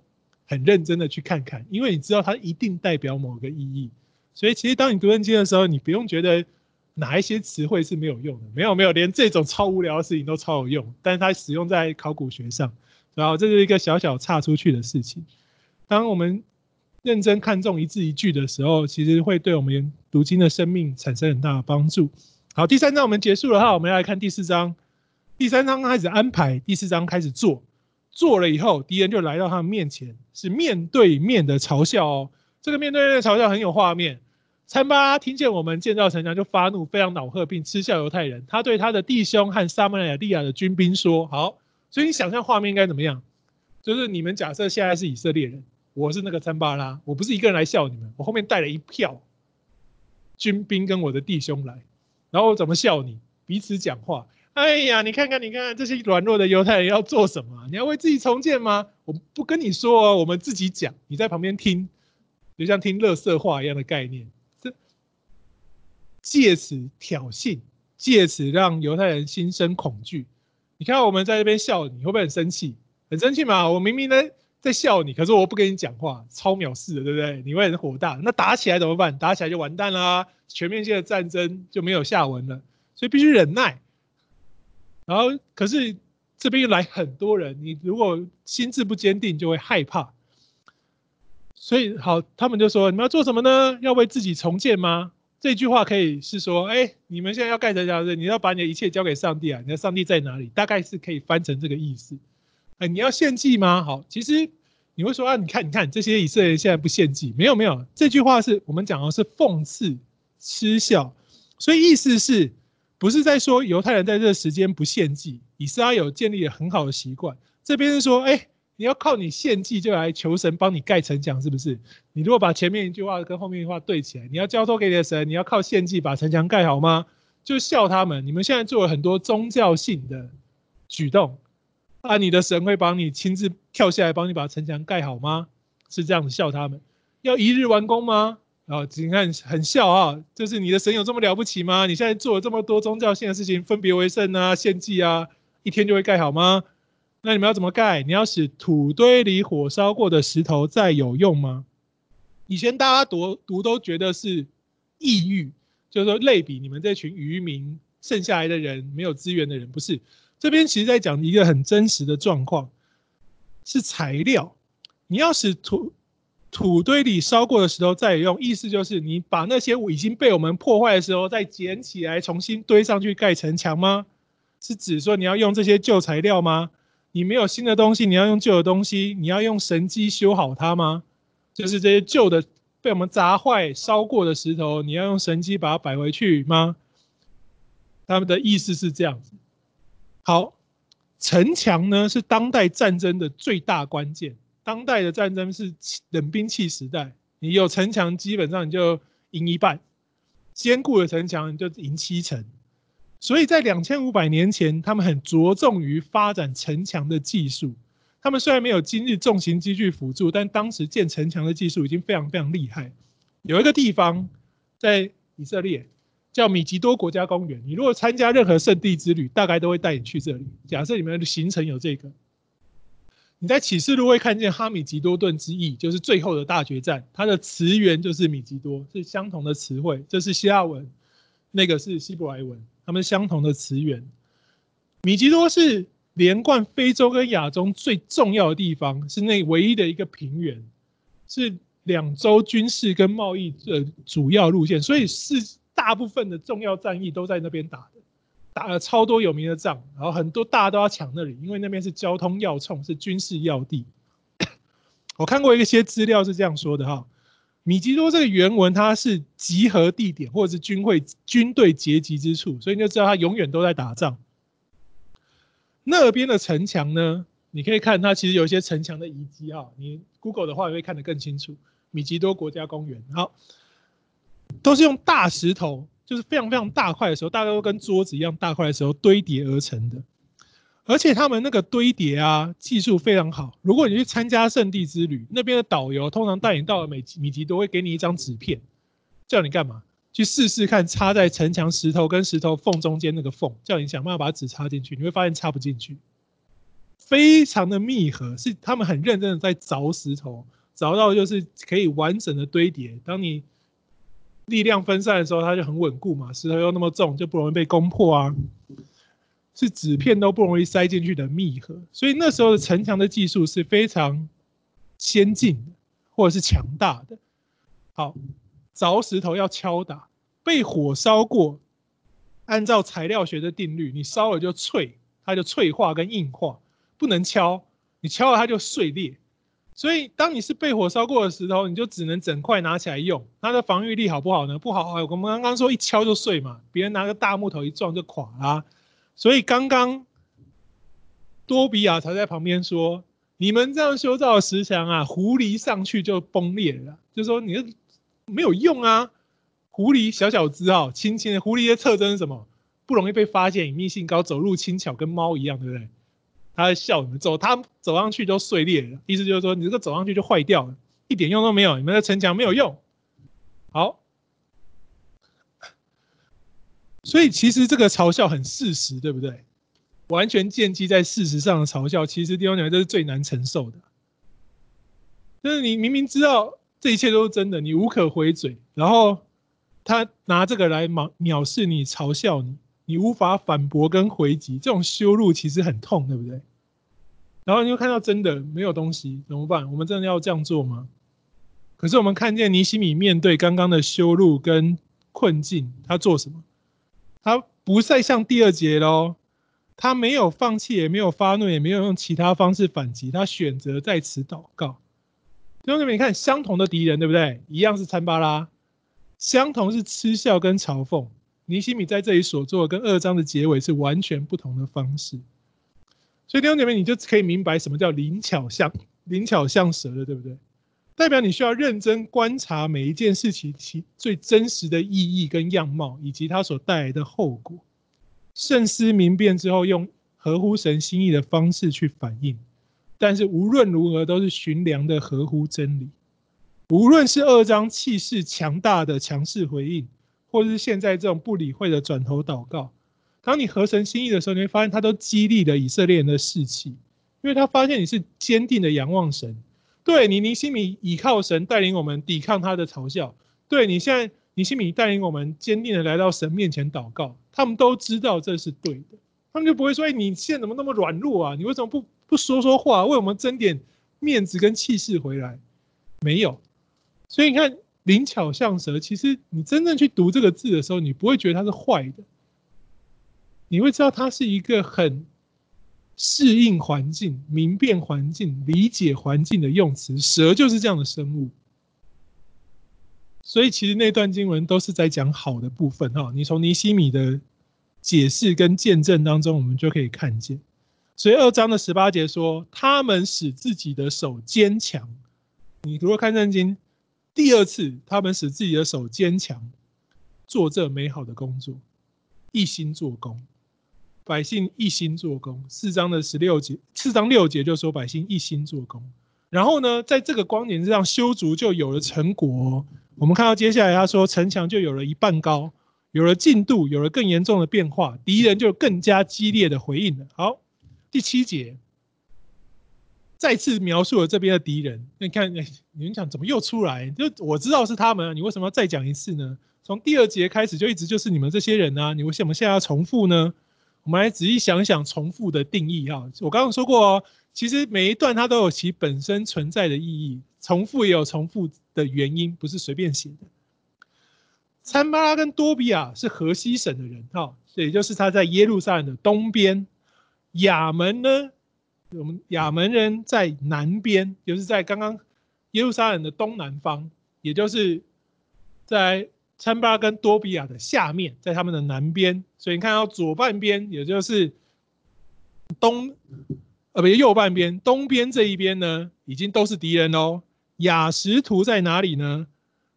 [SPEAKER 1] 很认真的去看看，因为你知道它一定代表某个意义。所以其实当你读圣经的时候，你不用觉得哪一些词汇是没有用的，没有没有，连这种超无聊的事情都超有用。但是它使用在考古学上，然后这是一个小小岔出去的事情。当我们认真看重一字一句的时候，其实会对我们读经的生命产生很大的帮助。好，第三章我们结束了哈，我们要来看第四章。第三章开始安排，第四章开始做，做了以后，敌人就来到他们面前，是面对面的嘲笑哦。这个面对面的嘲笑很有画面。参巴拉听见我们建造城墙，就发怒，非常恼恨，并嗤笑犹太人。他对他的弟兄和撒玛利亚的军兵说：“好，所以你想象画面应该怎么样？就是你们假设现在是以色列人，我是那个参巴拉，我不是一个人来笑你们，我后面带了一票军兵跟我的弟兄来，然后我怎么笑你？彼此讲话。”哎呀，你看看，你看看这些软弱的犹太人要做什么？你要为自己重建吗？我不跟你说，我们自己讲，你在旁边听，就像听乐色话一样的概念。这借此挑衅，借此让犹太人心生恐惧。你看我们在这边笑，你会不会很生气？很生气嘛？我明明呢在笑你，可是我不跟你讲话，超藐视的，对不对？你会很火大。那打起来怎么办？打起来就完蛋啦，全面性的战争就没有下文了。所以必须忍耐。然后，可是这边又来很多人，你如果心智不坚定，就会害怕。所以好，他们就说：你们要做什么呢？要为自己重建吗？这句话可以是说：哎，你们现在要盖城墙的，你要把你的一切交给上帝啊！你的上帝在哪里？大概是可以翻成这个意思。哎，你要献祭吗？好，其实你会说啊，你看，你看这些以色列人现在不献祭，没有没有，这句话是我们讲的是讽刺、嗤笑，所以意思是不是在说犹太人在这个时间不献祭？以色列有建立了很好的习惯，这边是说，哎，你要靠你献祭就来求神帮你盖城墙，是不是？你如果把前面一句话跟后面一句话对起来，你要交托给你的神，你要靠献祭把城墙盖好吗？就笑他们，你们现在做了很多宗教性的举动。啊，你的神会帮你亲自跳下来帮你把城墙盖好吗？是这样子笑他们，要一日完工吗？啊你看很笑啊，就是你的神有这么了不起吗？你现在做了这么多宗教性的事情，分别为圣啊、献祭啊，一天就会盖好吗？那你们要怎么盖？你要使土堆里火烧过的石头再有用吗？以前大家读读都觉得是抑郁，就是说类比你们这群渔民剩下来的人，没有资源的人，不是。这边其实在讲一个很真实的状况，是材料。你要使土土堆里烧过的石头再用，意思就是你把那些已经被我们破坏的时候再捡起来，重新堆上去盖城墙吗？是指说你要用这些旧材料吗？你没有新的东西，你要用旧的东西，你要用神机修好它吗？就是这些旧的被我们砸坏、烧过的石头，你要用神机把它摆回去吗？他们的意思是这样子。好，城墙呢是当代战争的最大关键。当代的战争是冷兵器时代，你有城墙，基本上你就赢一半；坚固的城墙你就赢七成。所以在两千五百年前，他们很着重于发展城墙的技术。他们虽然没有今日重型机具辅助，但当时建城墙的技术已经非常非常厉害。有一个地方在以色列。叫米吉多国家公园。你如果参加任何圣地之旅，大概都会带你去这里。假设你们的行程有这个，你在启示录会看见哈米吉多顿之役，就是最后的大决战。它的词源就是米吉多，是相同的词汇。这是希腊文，那个是希伯来文，它们相同的词源。米吉多是连贯非洲跟亚洲最重要的地方，是那唯一的一个平原，是两洲军事跟贸易的主要路线，所以是。大部分的重要战役都在那边打的，打了超多有名的仗，然后很多大都要抢那里，因为那边是交通要冲，是军事要地。我看过一些资料是这样说的哈，米吉多这个原文它是集合地点或者是军会军队结集之处，所以你就知道它永远都在打仗。那边的城墙呢，你可以看它其实有一些城墙的遗迹哈，你 Google 的话也会看得更清楚。米吉多国家公园，好。都是用大石头，就是非常非常大块的时候，大概都跟桌子一样大块的时候堆叠而成的。而且他们那个堆叠啊，技术非常好。如果你去参加圣地之旅，那边的导游通常带你到了米米吉都，会给你一张纸片，叫你干嘛？去试试看插在城墙石头跟石头缝中间那个缝，叫你想办法把纸插进去，你会发现插不进去，非常的密合，是他们很认真的在凿石头，凿到就是可以完整的堆叠。当你力量分散的时候，它就很稳固嘛。石头又那么重，就不容易被攻破啊。是纸片都不容易塞进去的密合，所以那时候的城墙的技术是非常先进的，或者是强大的。好，凿石头要敲打，被火烧过，按照材料学的定律，你烧了就脆，它就脆化跟硬化，不能敲，你敲了它就碎裂。所以，当你是被火烧过的石头，你就只能整块拿起来用。它的防御力好不好呢？不好。我们刚刚说一敲就碎嘛，别人拿个大木头一撞就垮啦。所以刚刚多比亚才在旁边说：“你们这样修造的石墙啊，狐狸上去就崩裂了。”就说你没有用啊。狐狸小小只啊，轻轻的。狐狸的特征是什么？不容易被发现，隐秘性高，走路轻巧，跟猫一样，对不对？他在笑你们，走他走上去就碎裂了，意思就是说你这个走上去就坏掉了，一点用都没有，你们的城墙没有用。好，所以其实这个嘲笑很事实，对不对？完全建基在事实上的嘲笑，其实弟兄姊妹这是最难承受的。就是你明明知道这一切都是真的，你无可回嘴，然后他拿这个来藐藐视你、嘲笑你，你无法反驳跟回击，这种羞辱其实很痛，对不对？然后你就看到真的没有东西，怎么办？我们真的要这样做吗？可是我们看见尼西米面对刚刚的羞辱跟困境，他做什么？他不再像第二节喽，他没有放弃，也没有发怒，也没有用其他方式反击，他选择在此祷告。兄姊妹，你看，相同的敌人，对不对？一样是参巴拉，相同是嗤笑跟嘲讽。尼西米在这里所做，跟二章的结尾是完全不同的方式。所以弟兄姊妹，你就可以明白什么叫灵巧像灵巧像蛇了，对不对？代表你需要认真观察每一件事情其最真实的意义跟样貌，以及它所带来的后果，慎思明辨之后，用合乎神心意的方式去反应。但是无论如何，都是寻良的，合乎真理。无论是二章气势强大的强势回应，或者是现在这种不理会的转头祷告，当你合神心意的时候，你会发现他都激励了以色列人的士气，因为他发现你是坚定的仰望神。对你，尼西米倚靠神带领我们抵抗他的嘲笑。对你现在，尼西米带领我们坚定的来到神面前祷告。他们都知道这是对的，他们就不会说：“哎，你现在怎么那么软弱啊？你为什么不不说说话，为我们争点面子跟气势回来？”没有。所以你看，灵巧像蛇，其实你真正去读这个字的时候，你不会觉得它是坏的，你会知道它是一个很。适应环境、明辨环境、理解环境的用词，蛇就是这样的生物。所以其实那段经文都是在讲好的部分哈。你从尼西米的解释跟见证当中，我们就可以看见。所以二章的十八节说，他们使自己的手坚强。你如果看圣经，第二次他们使自己的手坚强，做这美好的工作，一心做工。百姓一心做工，四章的十六节，四章六节就说百姓一心做工。然后呢，在这个光年之上，修筑就有了成果。我们看到接下来他说，城墙就有了一半高，有了进度，有了更严重的变化，敌人就更加激烈的回应了。好，第七节再次描述了这边的敌人。那你看，你们讲怎么又出来？就我知道是他们，你为什么要再讲一次呢？从第二节开始就一直就是你们这些人啊，你为什么现在要重复呢？我们来仔细想想重复的定义哈，我刚刚说过哦，其实每一段它都有其本身存在的意义，重复也有重复的原因，不是随便写的。参巴拉跟多比亚是河西省的人哈，也就是他在耶路撒冷的东边。亚门呢，我们亚门人在南边，就是在刚刚耶路撒冷的东南方，也就是在。参巴跟多比亚的下面，在他们的南边，所以你看到左半边，也就是东，呃，不，右半边，东边这一边呢，已经都是敌人哦。亚什图在哪里呢？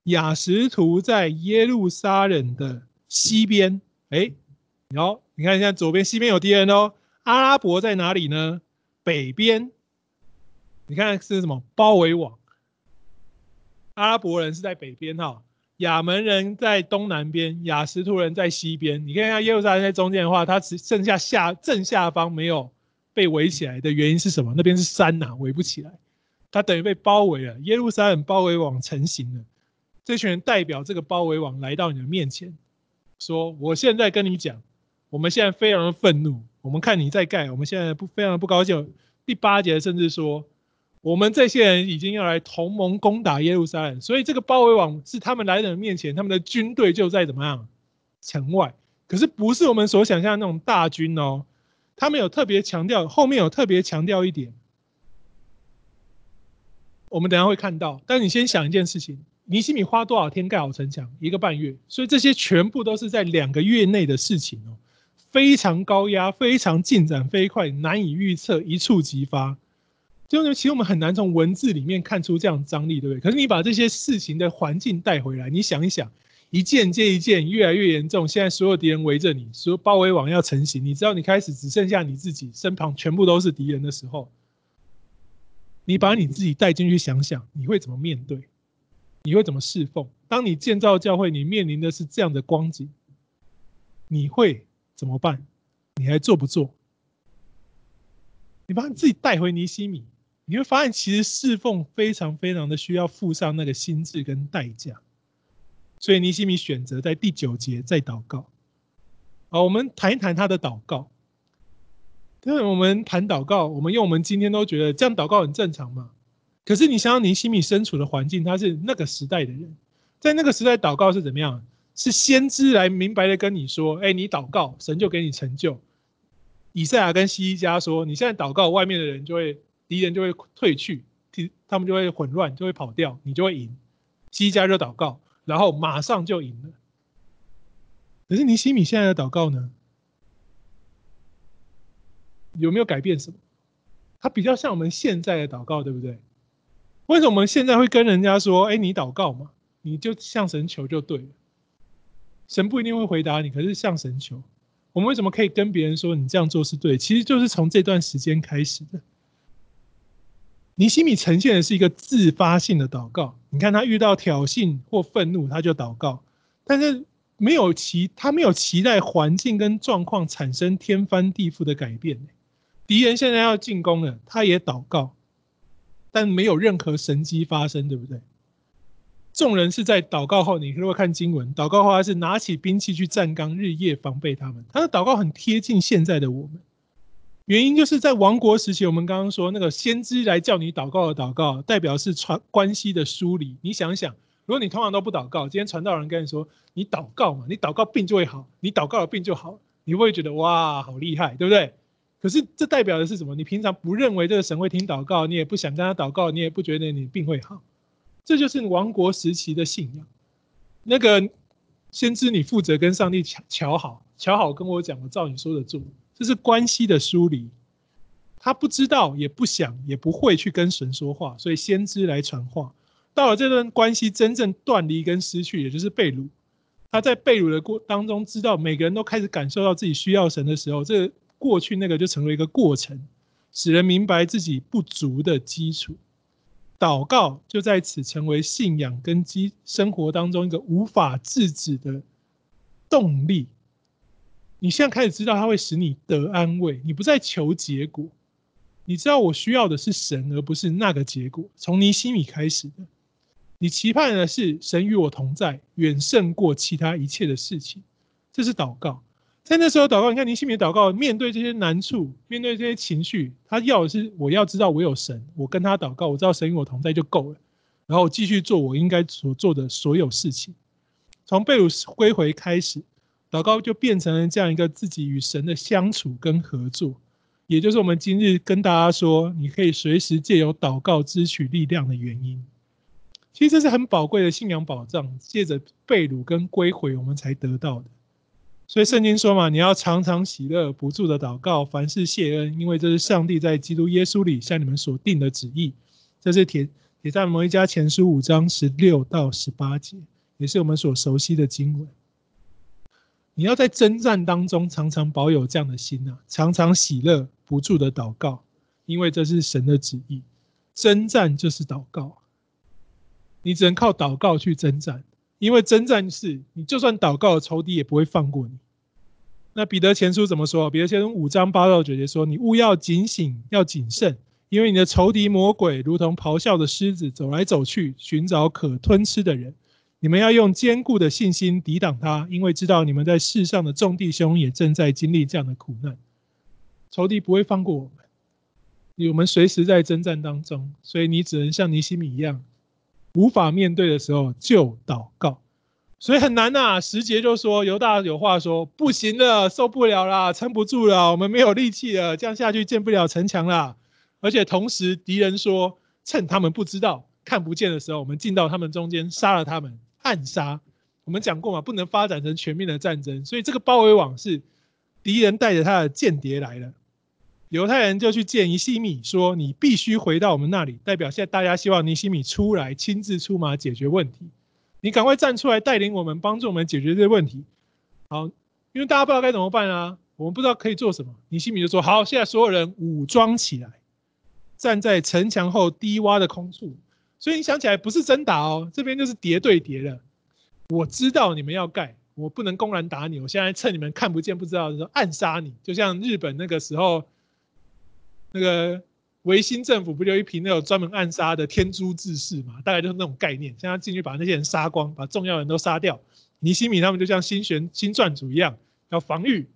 [SPEAKER 1] 亚什图在耶路撒冷的西边，哎，然后你看一下左边、西边有敌人哦。阿拉伯在哪里呢？北边，你看是什么？包围网。阿拉伯人是在北边哈。亚门人在东南边，亚实突人在西边。你看一下耶路撒冷在中间的话，它只剩下下正下方没有被围起来的原因是什么？那边是山呐、围不起来，它等于被包围了。耶路撒冷包围网成型了，这群人代表这个包围网来到你的面前，说：“我现在跟你讲，我们现在非常的愤怒，我们看你在盖，我们现在不非常不高兴。”第八节甚至说。我们这些人已经要来同盟攻打耶路撒冷，所以这个包围网是他们来人面前，他们的军队就在怎么样城外，可是不是我们所想象的那种大军哦。他们有特别强调，后面有特别强调一点，我们等下会看到。但你先想一件事情：尼西米花多少天盖好城墙？一个半月，所以这些全部都是在两个月内的事情哦，非常高压，非常进展飞快，难以预测，一触即发。就其实我们很难从文字里面看出这样张力，对不对？可是你把这些事情的环境带回来，你想一想，一件接一件，越来越严重。现在所有敌人围着你，所有包围网要成型，你知道你开始只剩下你自己，身旁全部都是敌人的时候，你把你自己带进去想想，你会怎么面对？你会怎么侍奉？当你建造教会，你面临的是这样的光景，你会怎么办？你还做不做？你把你自己带回尼西米。你会发现其实侍奉非常非常的需要付上那个心智跟代价。所以尼西米选择在第九节再祷告。好，我们谈一谈他的祷告。因为我们谈祷告，我们用我们今天都觉得这样祷告很正常嘛。可是你想想尼西米身处的环境，他是那个时代的人，在那个时代祷告是怎么样？是先知来明白的跟你说：“哎，你祷告，神就给你成就。”以赛亚跟西西家说：“你现在祷告，外面的人就会敌人就会退去，他们就会混乱，就会跑掉，你就会赢。”西西家就祷告，然后马上就赢了。可是尼西米现在的祷告呢？有没有改变什么？他比较像我们现在的祷告，对不对？为什么我们现在会跟人家说：“哎，你祷告嘛，你就向神求就对了。”神不一定会回答你，可是向神求。我们为什么可以跟别人说你这样做是对？其实就是从这段时间开始的。尼西米呈现的是一个自发性的祷告。你看他遇到挑衅或愤怒，他就祷告，但是没有期，他没有期待环境跟状况产生天翻地覆的改变。敌人现在要进攻了，他也祷告，但没有任何神迹发生，对不对？众人是在祷告后，你如果看经文，祷告后他是拿起兵器去站岗，日夜防备他们。他的祷告很贴近现在的我们，原因就是在亡国时期，我们刚刚说那个先知来叫你祷告的祷告，代表是传关系的梳理。你想想，如果你通常都不祷告，今天传道人跟你说你祷告嘛，你祷告病就会好，你祷告了病就好，你会觉得哇好厉害，对不对？可是这代表的是什么？你平常不认为这个神会听祷告，你也不想跟他祷告，你也不觉得你病会好。这就是亡国时期的信仰。那个先知，你负责跟上帝瞧瞧好，瞧好跟我讲，我照你说的做。这是关系的疏离。他不知道，也不想，也不会去跟神说话，所以先知来传话。到了这段关系真正断离跟失去，也就是被掳。他在被掳的过当中，知道每个人都开始感受到自己需要神的时候，这个过去那个就成为一个过程，使人明白自己不足的基础。祷告就在此成为信仰跟基生活当中一个无法制止的动力。你现在开始知道它会使你得安慰，你不再求结果，你知道我需要的是神，而不是那个结果。从尼西米开始的，你期盼的是神与我同在，远胜过其他一切的事情。这是祷告。在那时候祷告，你看尼西米祷告，面对这些难处，面对这些情绪，他要的是我要知道我有神，我跟他祷告，我知道神与我同在就够了，然后继续做我应该所做的所有事情。从被掳归回开始，祷告就变成了这样一个自己与神的相处跟合作，也就是我们今日跟大家说，你可以随时借由祷告支取力量的原因。其实这是很宝贵的信仰保障，借着被掳跟归回，我们才得到的。所以圣经说嘛，你要常常喜乐，不住的祷告，凡事谢恩，因为这是上帝在基督耶稣里向你们所定的旨意。这是帖帖撒罗尼迦前书五章十六到十八节，也是我们所熟悉的经文。你要在征战当中常常保有这样的心啊，常常喜乐，不住的祷告，因为这是神的旨意。征战就是祷告，你只能靠祷告去征战。因为征战是你就算祷告，仇敌也不会放过你。那彼得前书怎么说？彼得前书五章八到九节说：“你务要警醒，要谨慎，因为你的仇敌魔鬼如同咆哮的狮子，走来走去，寻找可吞吃的人。你们要用坚固的信心抵挡他，因为知道你们在世上的众弟兄也正在经历这样的苦难。仇敌不会放过我们，我们随时在征战当中，所以你只能像尼西米一样。”无法面对的时候就祷告，所以很难呐、啊。十节就说犹大有话说：“不行了，受不了了，撑不住了，我们没有力气了，这样下去建不了城墙了。”而且同时敌人说：“趁他们不知道、看不见的时候，我们进到他们中间，杀了他们，暗杀。”我们讲过嘛，不能发展成全面的战争，所以这个包围网是敌人带着他的间谍来了。犹太人就去见尼西米，说：“你必须回到我们那里。”代表现在大家希望尼西米出来亲自出马解决问题。你赶快站出来带领我们，帮助我们解决这些问题。好，因为大家不知道该怎么办啊，我们不知道可以做什么。尼西米就说：“好，现在所有人武装起来，站在城墙后低洼的空处。”所以你想起来不是真打哦，这边就是叠对叠的。我知道你们要盖，我不能公然打你。我现在趁你们看不见、不知道的时候暗杀你，就像日本那个时候。那个维新政府不就一批那种专门暗杀的天诛志士嘛？大概就是那种概念，现在进去把那些人杀光，把重要人都杀掉。尼西米他们就像新选新撰组一样，要防御，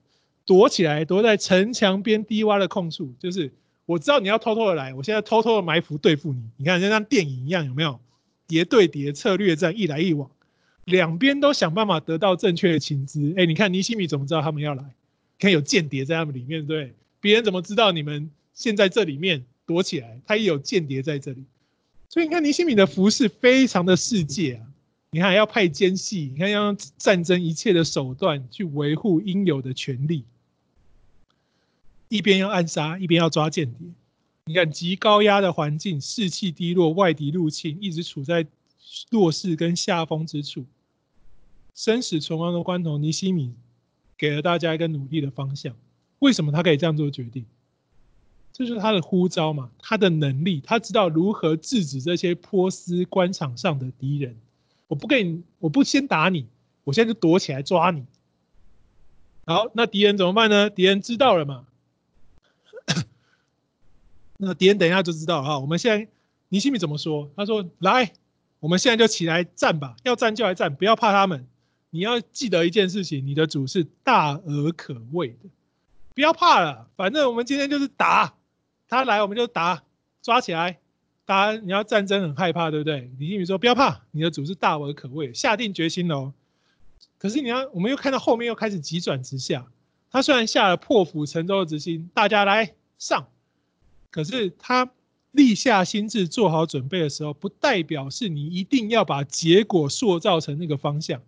[SPEAKER 1] 躲起来，躲在城墙边低洼的空处。就是我知道你要偷偷的来，我现在偷偷的埋伏对付你。你看，就像电影一样，有没有谍对谍策略战，一来一往，两边都想办法得到正确的情资。哎，你看尼西米怎么知道他们要来？看有间谍在他们里面，对，别人怎么知道你们现在这里面？躲起来，他也有间谍在这里，所以你看尼西米的服饰非常的世界啊！你看要派奸细，你看要用战争一切的手段去维护应有的权利，一边要暗杀，一边要抓间谍。你看极高压的环境，士气低落，外敌入侵，一直处在弱势跟下风之处，生死存亡的关头，尼西米给了大家一个努力的方向。为什么他可以这样做决定？这是他的呼召嘛，他的能力，他知道如何制止这些波斯官场上的敌人。我不给你，我不先打你，我现在就躲起来抓你。好，那敌人怎么办呢？敌人知道了嘛？那敌人等一下就知道了哈。我们现在尼西米怎么说？他说：“来，我们现在就起来战吧，要战就来战，不要怕他们。你要记得一件事情，你的主是大而可畏的，不要怕了，反正我们今天就是打。”他来，我们就打，抓起来。打，你要战争很害怕，对不对？尼西米说：“不要怕，你的主是大而可畏，下定决心喽哦。”可是你要，我们又看到后面又开始急转直下。他虽然下了破釜沉舟的决心，大家来上，可是他立下心志，做好准备的时候，不代表是你一定要把结果塑造成那个方向。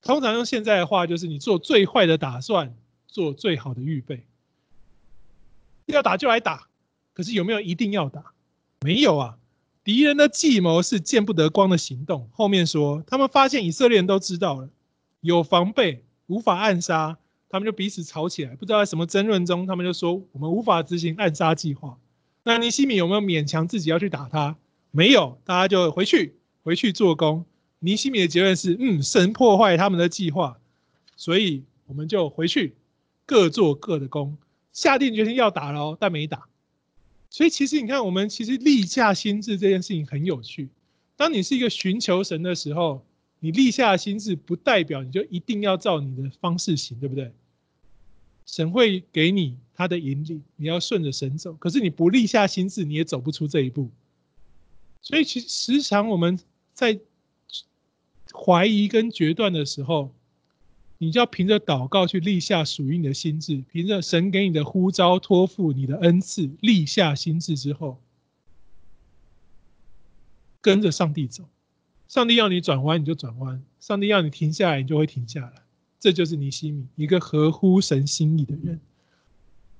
[SPEAKER 1] 通常用现在的话，就是你做最坏的打算，做最好的预备。要打就来打。可是有没有一定要打？没有啊！敌人的计谋是见不得光的行动。后面说，他们发现以色列人都知道了，有防备，无法暗杀，他们就彼此吵起来。不知道在什么争论中，他们就说我们无法执行暗杀计划。那尼西米有没有勉强自己要去打他？没有，大家就回去，回去做工。尼西米的结论是：嗯，神破坏他们的计划，所以我们就回去，各做各的工，下定决心要打了，但没打。所以其实你看，我们其实立下心志这件事情很有趣。当你是一个寻求神的时候，你立下心志不代表你就一定要照你的方式行，对不对？神会给你他的引领，你要顺着神走。可是你不立下心志，你也走不出这一步。所以其实时常我们在怀疑跟决断的时候，你就要凭着祷告去立下属于你的心志，凭着神给你的呼召托付你的恩赐，立下心志之后，跟着上帝走。上帝要你转弯你就转弯，上帝要你停下来你就会停下来。这就是尼西米，一个合乎神心意的人。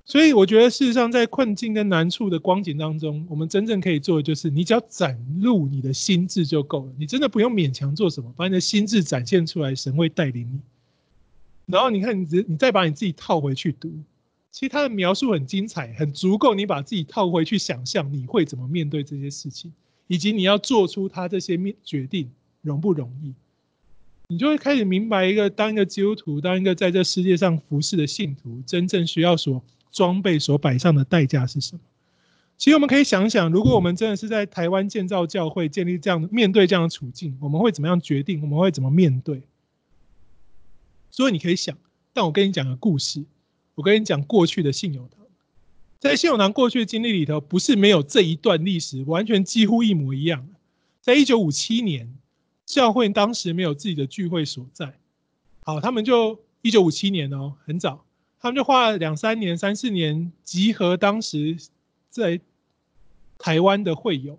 [SPEAKER 1] 所以我觉得事实上在困境跟难处的光景当中，我们真正可以做的就是，你只要展露你的心志就够了。你真的不用勉强做什么，把你的心志展现出来，神会带领你。然后你看，你你再把你自己套回去读，其实他的描述很精彩，很足够你把自己套回去想象你会怎么面对这些事情，以及你要做出他这些面决定容不容易，你就会开始明白一个当一个基督徒，当一个在这世界上服侍的信徒，真正需要所装备、所摆上的代价是什么。其实我们可以想想，如果我们真的是在台湾建造教会、建立这样面对这样的处境，我们会怎么样决定？我们会怎么面对？所以你可以想，但我跟你讲个故事，我跟你讲过去的信友堂，在信友堂过去的经历里头，不是没有这一段历史，完全几乎一模一样。在一九五七年，教会当时没有自己的聚会所在，好，他们就一九五七年哦，很早，他们就花了两三年、三四年，集合当时在台湾的会友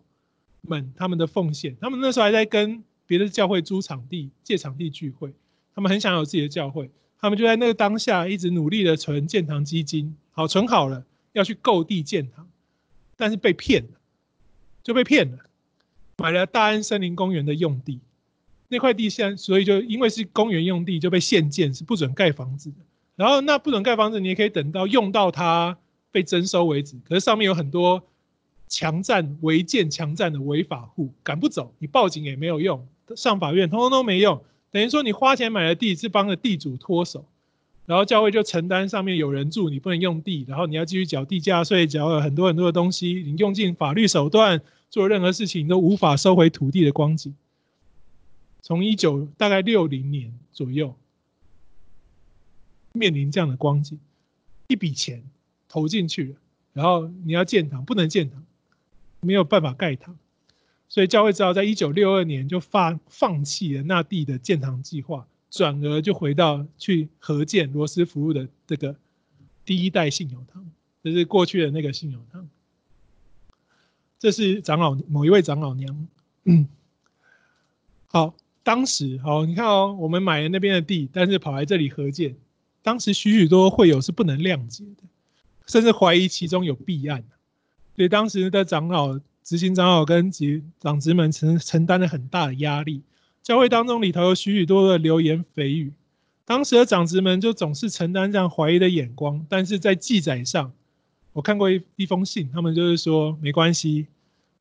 [SPEAKER 1] 们他们的奉献，他们那时候还在跟别的教会租场地、借场地聚会。他们很想有自己的教会，他们就在那个当下一直努力的存建堂基金，好存好了要去购地建堂，但是被骗了，就被骗了，买了大安森林公园的用地，那块地现在所以就因为是公园用地就被限建，是不准盖房子的。然后那不准盖房子，你也可以等到用到它被征收为止。可是上面有很多强占违建强占的违法户，赶不走，你报警也没有用，上法院通通都没用。等于说你花钱买的地是帮着地主脱手，然后教会就承担上面有人住，你不能用地，然后你要继续缴地价税，缴了很多很多的东西，你用尽法律手段做任何事情，都无法收回土地的光景。从一九大概六零年左右，面临这样的光景，一笔钱投进去了，然后你要建堂，不能建堂，没有办法盖堂，所以教会只好在一九六二年就放放弃了那地的建堂计划。转而就回到去合建罗斯福路的这个第一代信友堂，就是过去的那个信友堂。这是长老某一位长老娘。嗯，好，当时好，你看哦，我们买了那边的地，但是跑来这里合建，当时许许多多会友是不能谅解的，甚至怀疑其中有弊案。所以当时的长老、执行长老跟及长执们承承担了很大的压力。教会当中里头有许许多多的流言蜚语，当时的长执们就总是承担这样怀疑的眼光，但是在记载上，我看过一一封信，他们就是说没关系，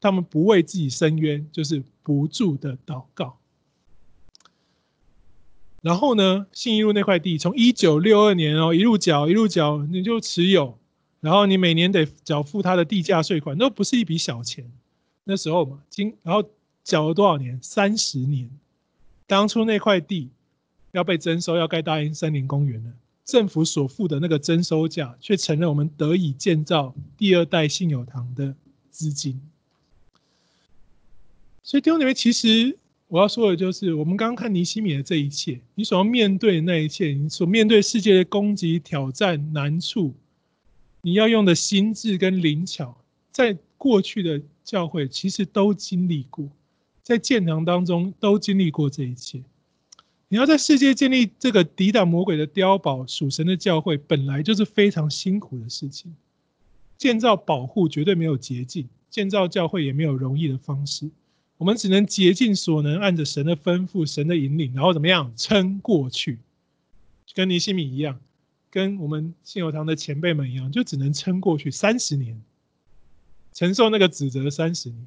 [SPEAKER 1] 他们不为自己申冤，就是不住的祷告。然后呢，信义路那块地从一九六二年哦一路缴一路缴，你就持有，然后你每年得缴付他的地价税款，那不是一笔小钱，那时候嘛，经然后缴了多少年？三十年。当初那块地要被征收，要盖大英森林公园了，政府所付的那个征收价，却成了我们得以建造第二代信友堂的资金。所以弟兄姊妹，其实我要说的就是，我们刚刚看尼西米的这一切，你所要面对的那一切，你所面对世界的攻击、挑战、难处，你要用的心智跟灵巧，在过去的教会其实都经历过。在建堂当中都经历过这一切。你要在世界建立这个抵挡魔鬼的碉堡、属神的教会，本来就是非常辛苦的事情。建造保护绝对没有捷径，建造教会也没有容易的方式。我们只能竭尽所能，按着神的吩咐、神的引领，然后怎么样撑过去。跟尼西米一样，跟我们信友堂的前辈们一样，就只能撑过去三十年，承受那个指责三十年。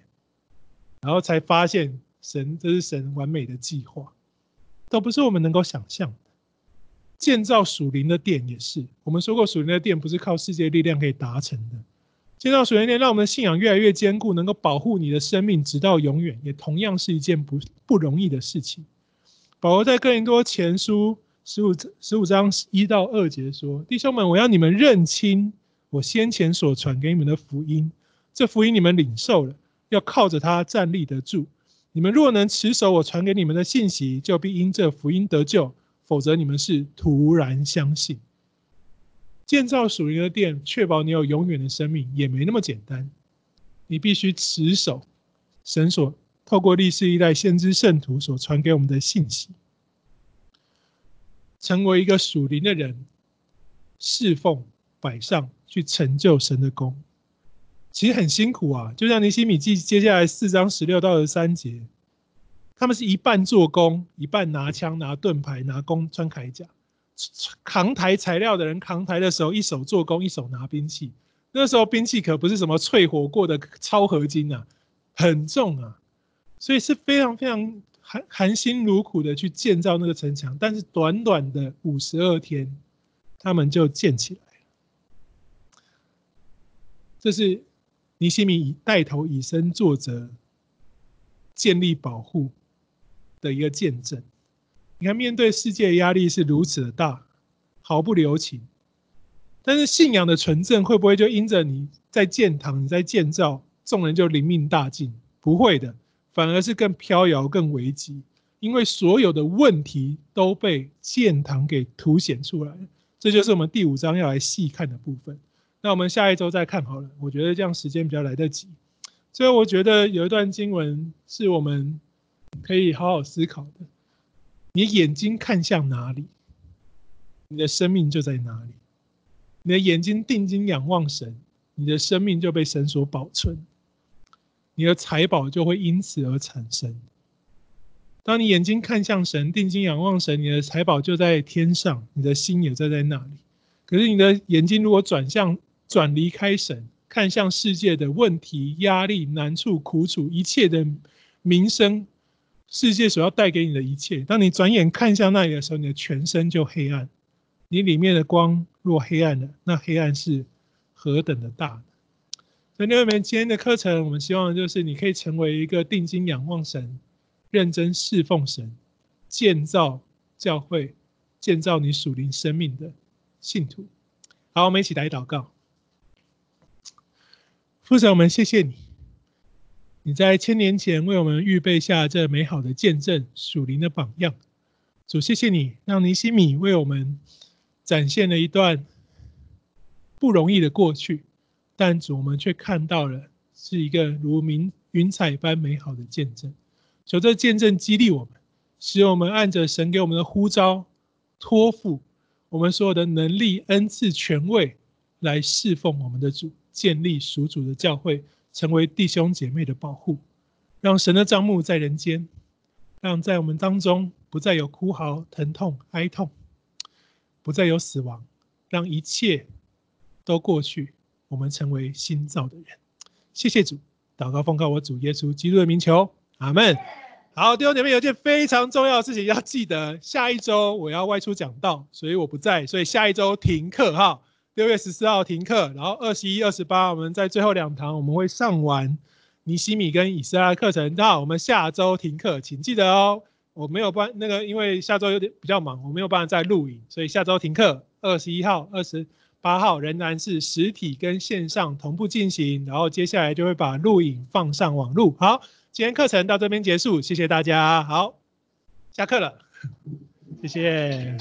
[SPEAKER 1] 然后才发现，神这是神完美的计划，都不是我们能够想象的。建造属灵的殿也是，我们说过，属灵的殿不是靠世界力量可以达成的。建造属灵殿，让我们的信仰越来越坚固，能够保护你的生命直到永远，也同样是一件不不容易的事情。保罗在哥林多前书十五十五章一到二节说：“弟兄们，我要你们认清我先前所传给你们的福音，这福音你们领受了。”要靠着它站立得住。你们若能持守我传给你们的信息，就必因这福音得救；否则，你们是徒然相信。建造属灵的殿，确保你有永远的生命，也没那么简单。你必须持守神所透过历世历代先知圣徒所传给我们的信息，成为一个属灵的人，侍奉摆上去成就神的工。其实很辛苦啊，就像尼希米记接下来四章十六到十三节，他们是一半做工，一半拿枪、拿盾牌、拿弓、穿铠甲，扛抬材料的人扛抬的时候，一手做工，一手拿兵器。那时候兵器可不是什么淬火过的超合金啊，很重啊，所以是非常非常含含辛茹苦的去建造那个城墙。但是短短的五十二天，他们就建起来了。这是。尼西米以带头以身作则，建立保护的一个见证。你看，面对世界压力是如此的大，毫不留情。但是信仰的纯正会不会就因着你在建堂、你在建造，众人就灵命大进？不会的，反而是更飘摇、更危急。因为所有的问题都被建堂给凸显出来。这就是我们第五章要来细看的部分。那我们下一周再看好了，我觉得这样时间比较来得及。所以我觉得有一段经文是我们可以好好思考的。你眼睛看向哪里，你的生命就在哪里。你的眼睛定睛仰望神，你的生命就被神所保存，你的财宝就会因此而产生。当你眼睛看向神，定睛仰望神，你的财宝就在天上，你的心也在在那里。可是你的眼睛如果转向，转离开神，看向世界的问题、压力、难处、苦楚，一切的民生，世界所要带给你的一切。当你转眼看向那里的时候，你的全身就黑暗，你里面的光若黑暗了，那黑暗是何等的大。所以，弟兄们，今天的课程，我们希望就是你可以成为一个定睛仰望神、认真侍奉神、建造教会、建造你属灵生命的信徒。好，我们一起来祷告。父神，我们谢谢你，你在千年前为我们预备下这美好的见证、属灵的榜样。主，谢谢你，让尼西米为我们展现了一段不容易的过去，但主，我们却看到了是一个如明云彩般美好的见证。求这见证激励我们，使我们按着神给我们的呼召，托付我们所有的能力、恩赐、权位来侍奉我们的主，建立属主的教会，成为弟兄姐妹的保护，让神的帐幕在人间，让在我们当中。不再有哭嚎、疼痛、哀痛，不再有死亡，让一切都过去，我们成为新造的人。谢谢主，祷告奉告我主耶稣基督的名求，阿门。好，弟兄姐妹，有件非常重要的事情要记得，下一周我要外出讲道，所以我不在，所以下一周停课哈。六月十四号停课，然后二十一、二十八，我们在最后两堂我们会上完尼西米跟以斯拉课程。那我们下周停课，请记得哦。我没有办那个，因为下周有点比较忙，我没有办法再录影，所以下周停课。二十一号、二十八号仍然是实体跟线上同步进行，然后接下来就会把录影放上网路。好，今天课程到这边结束，谢谢大家。好，下课了，谢谢。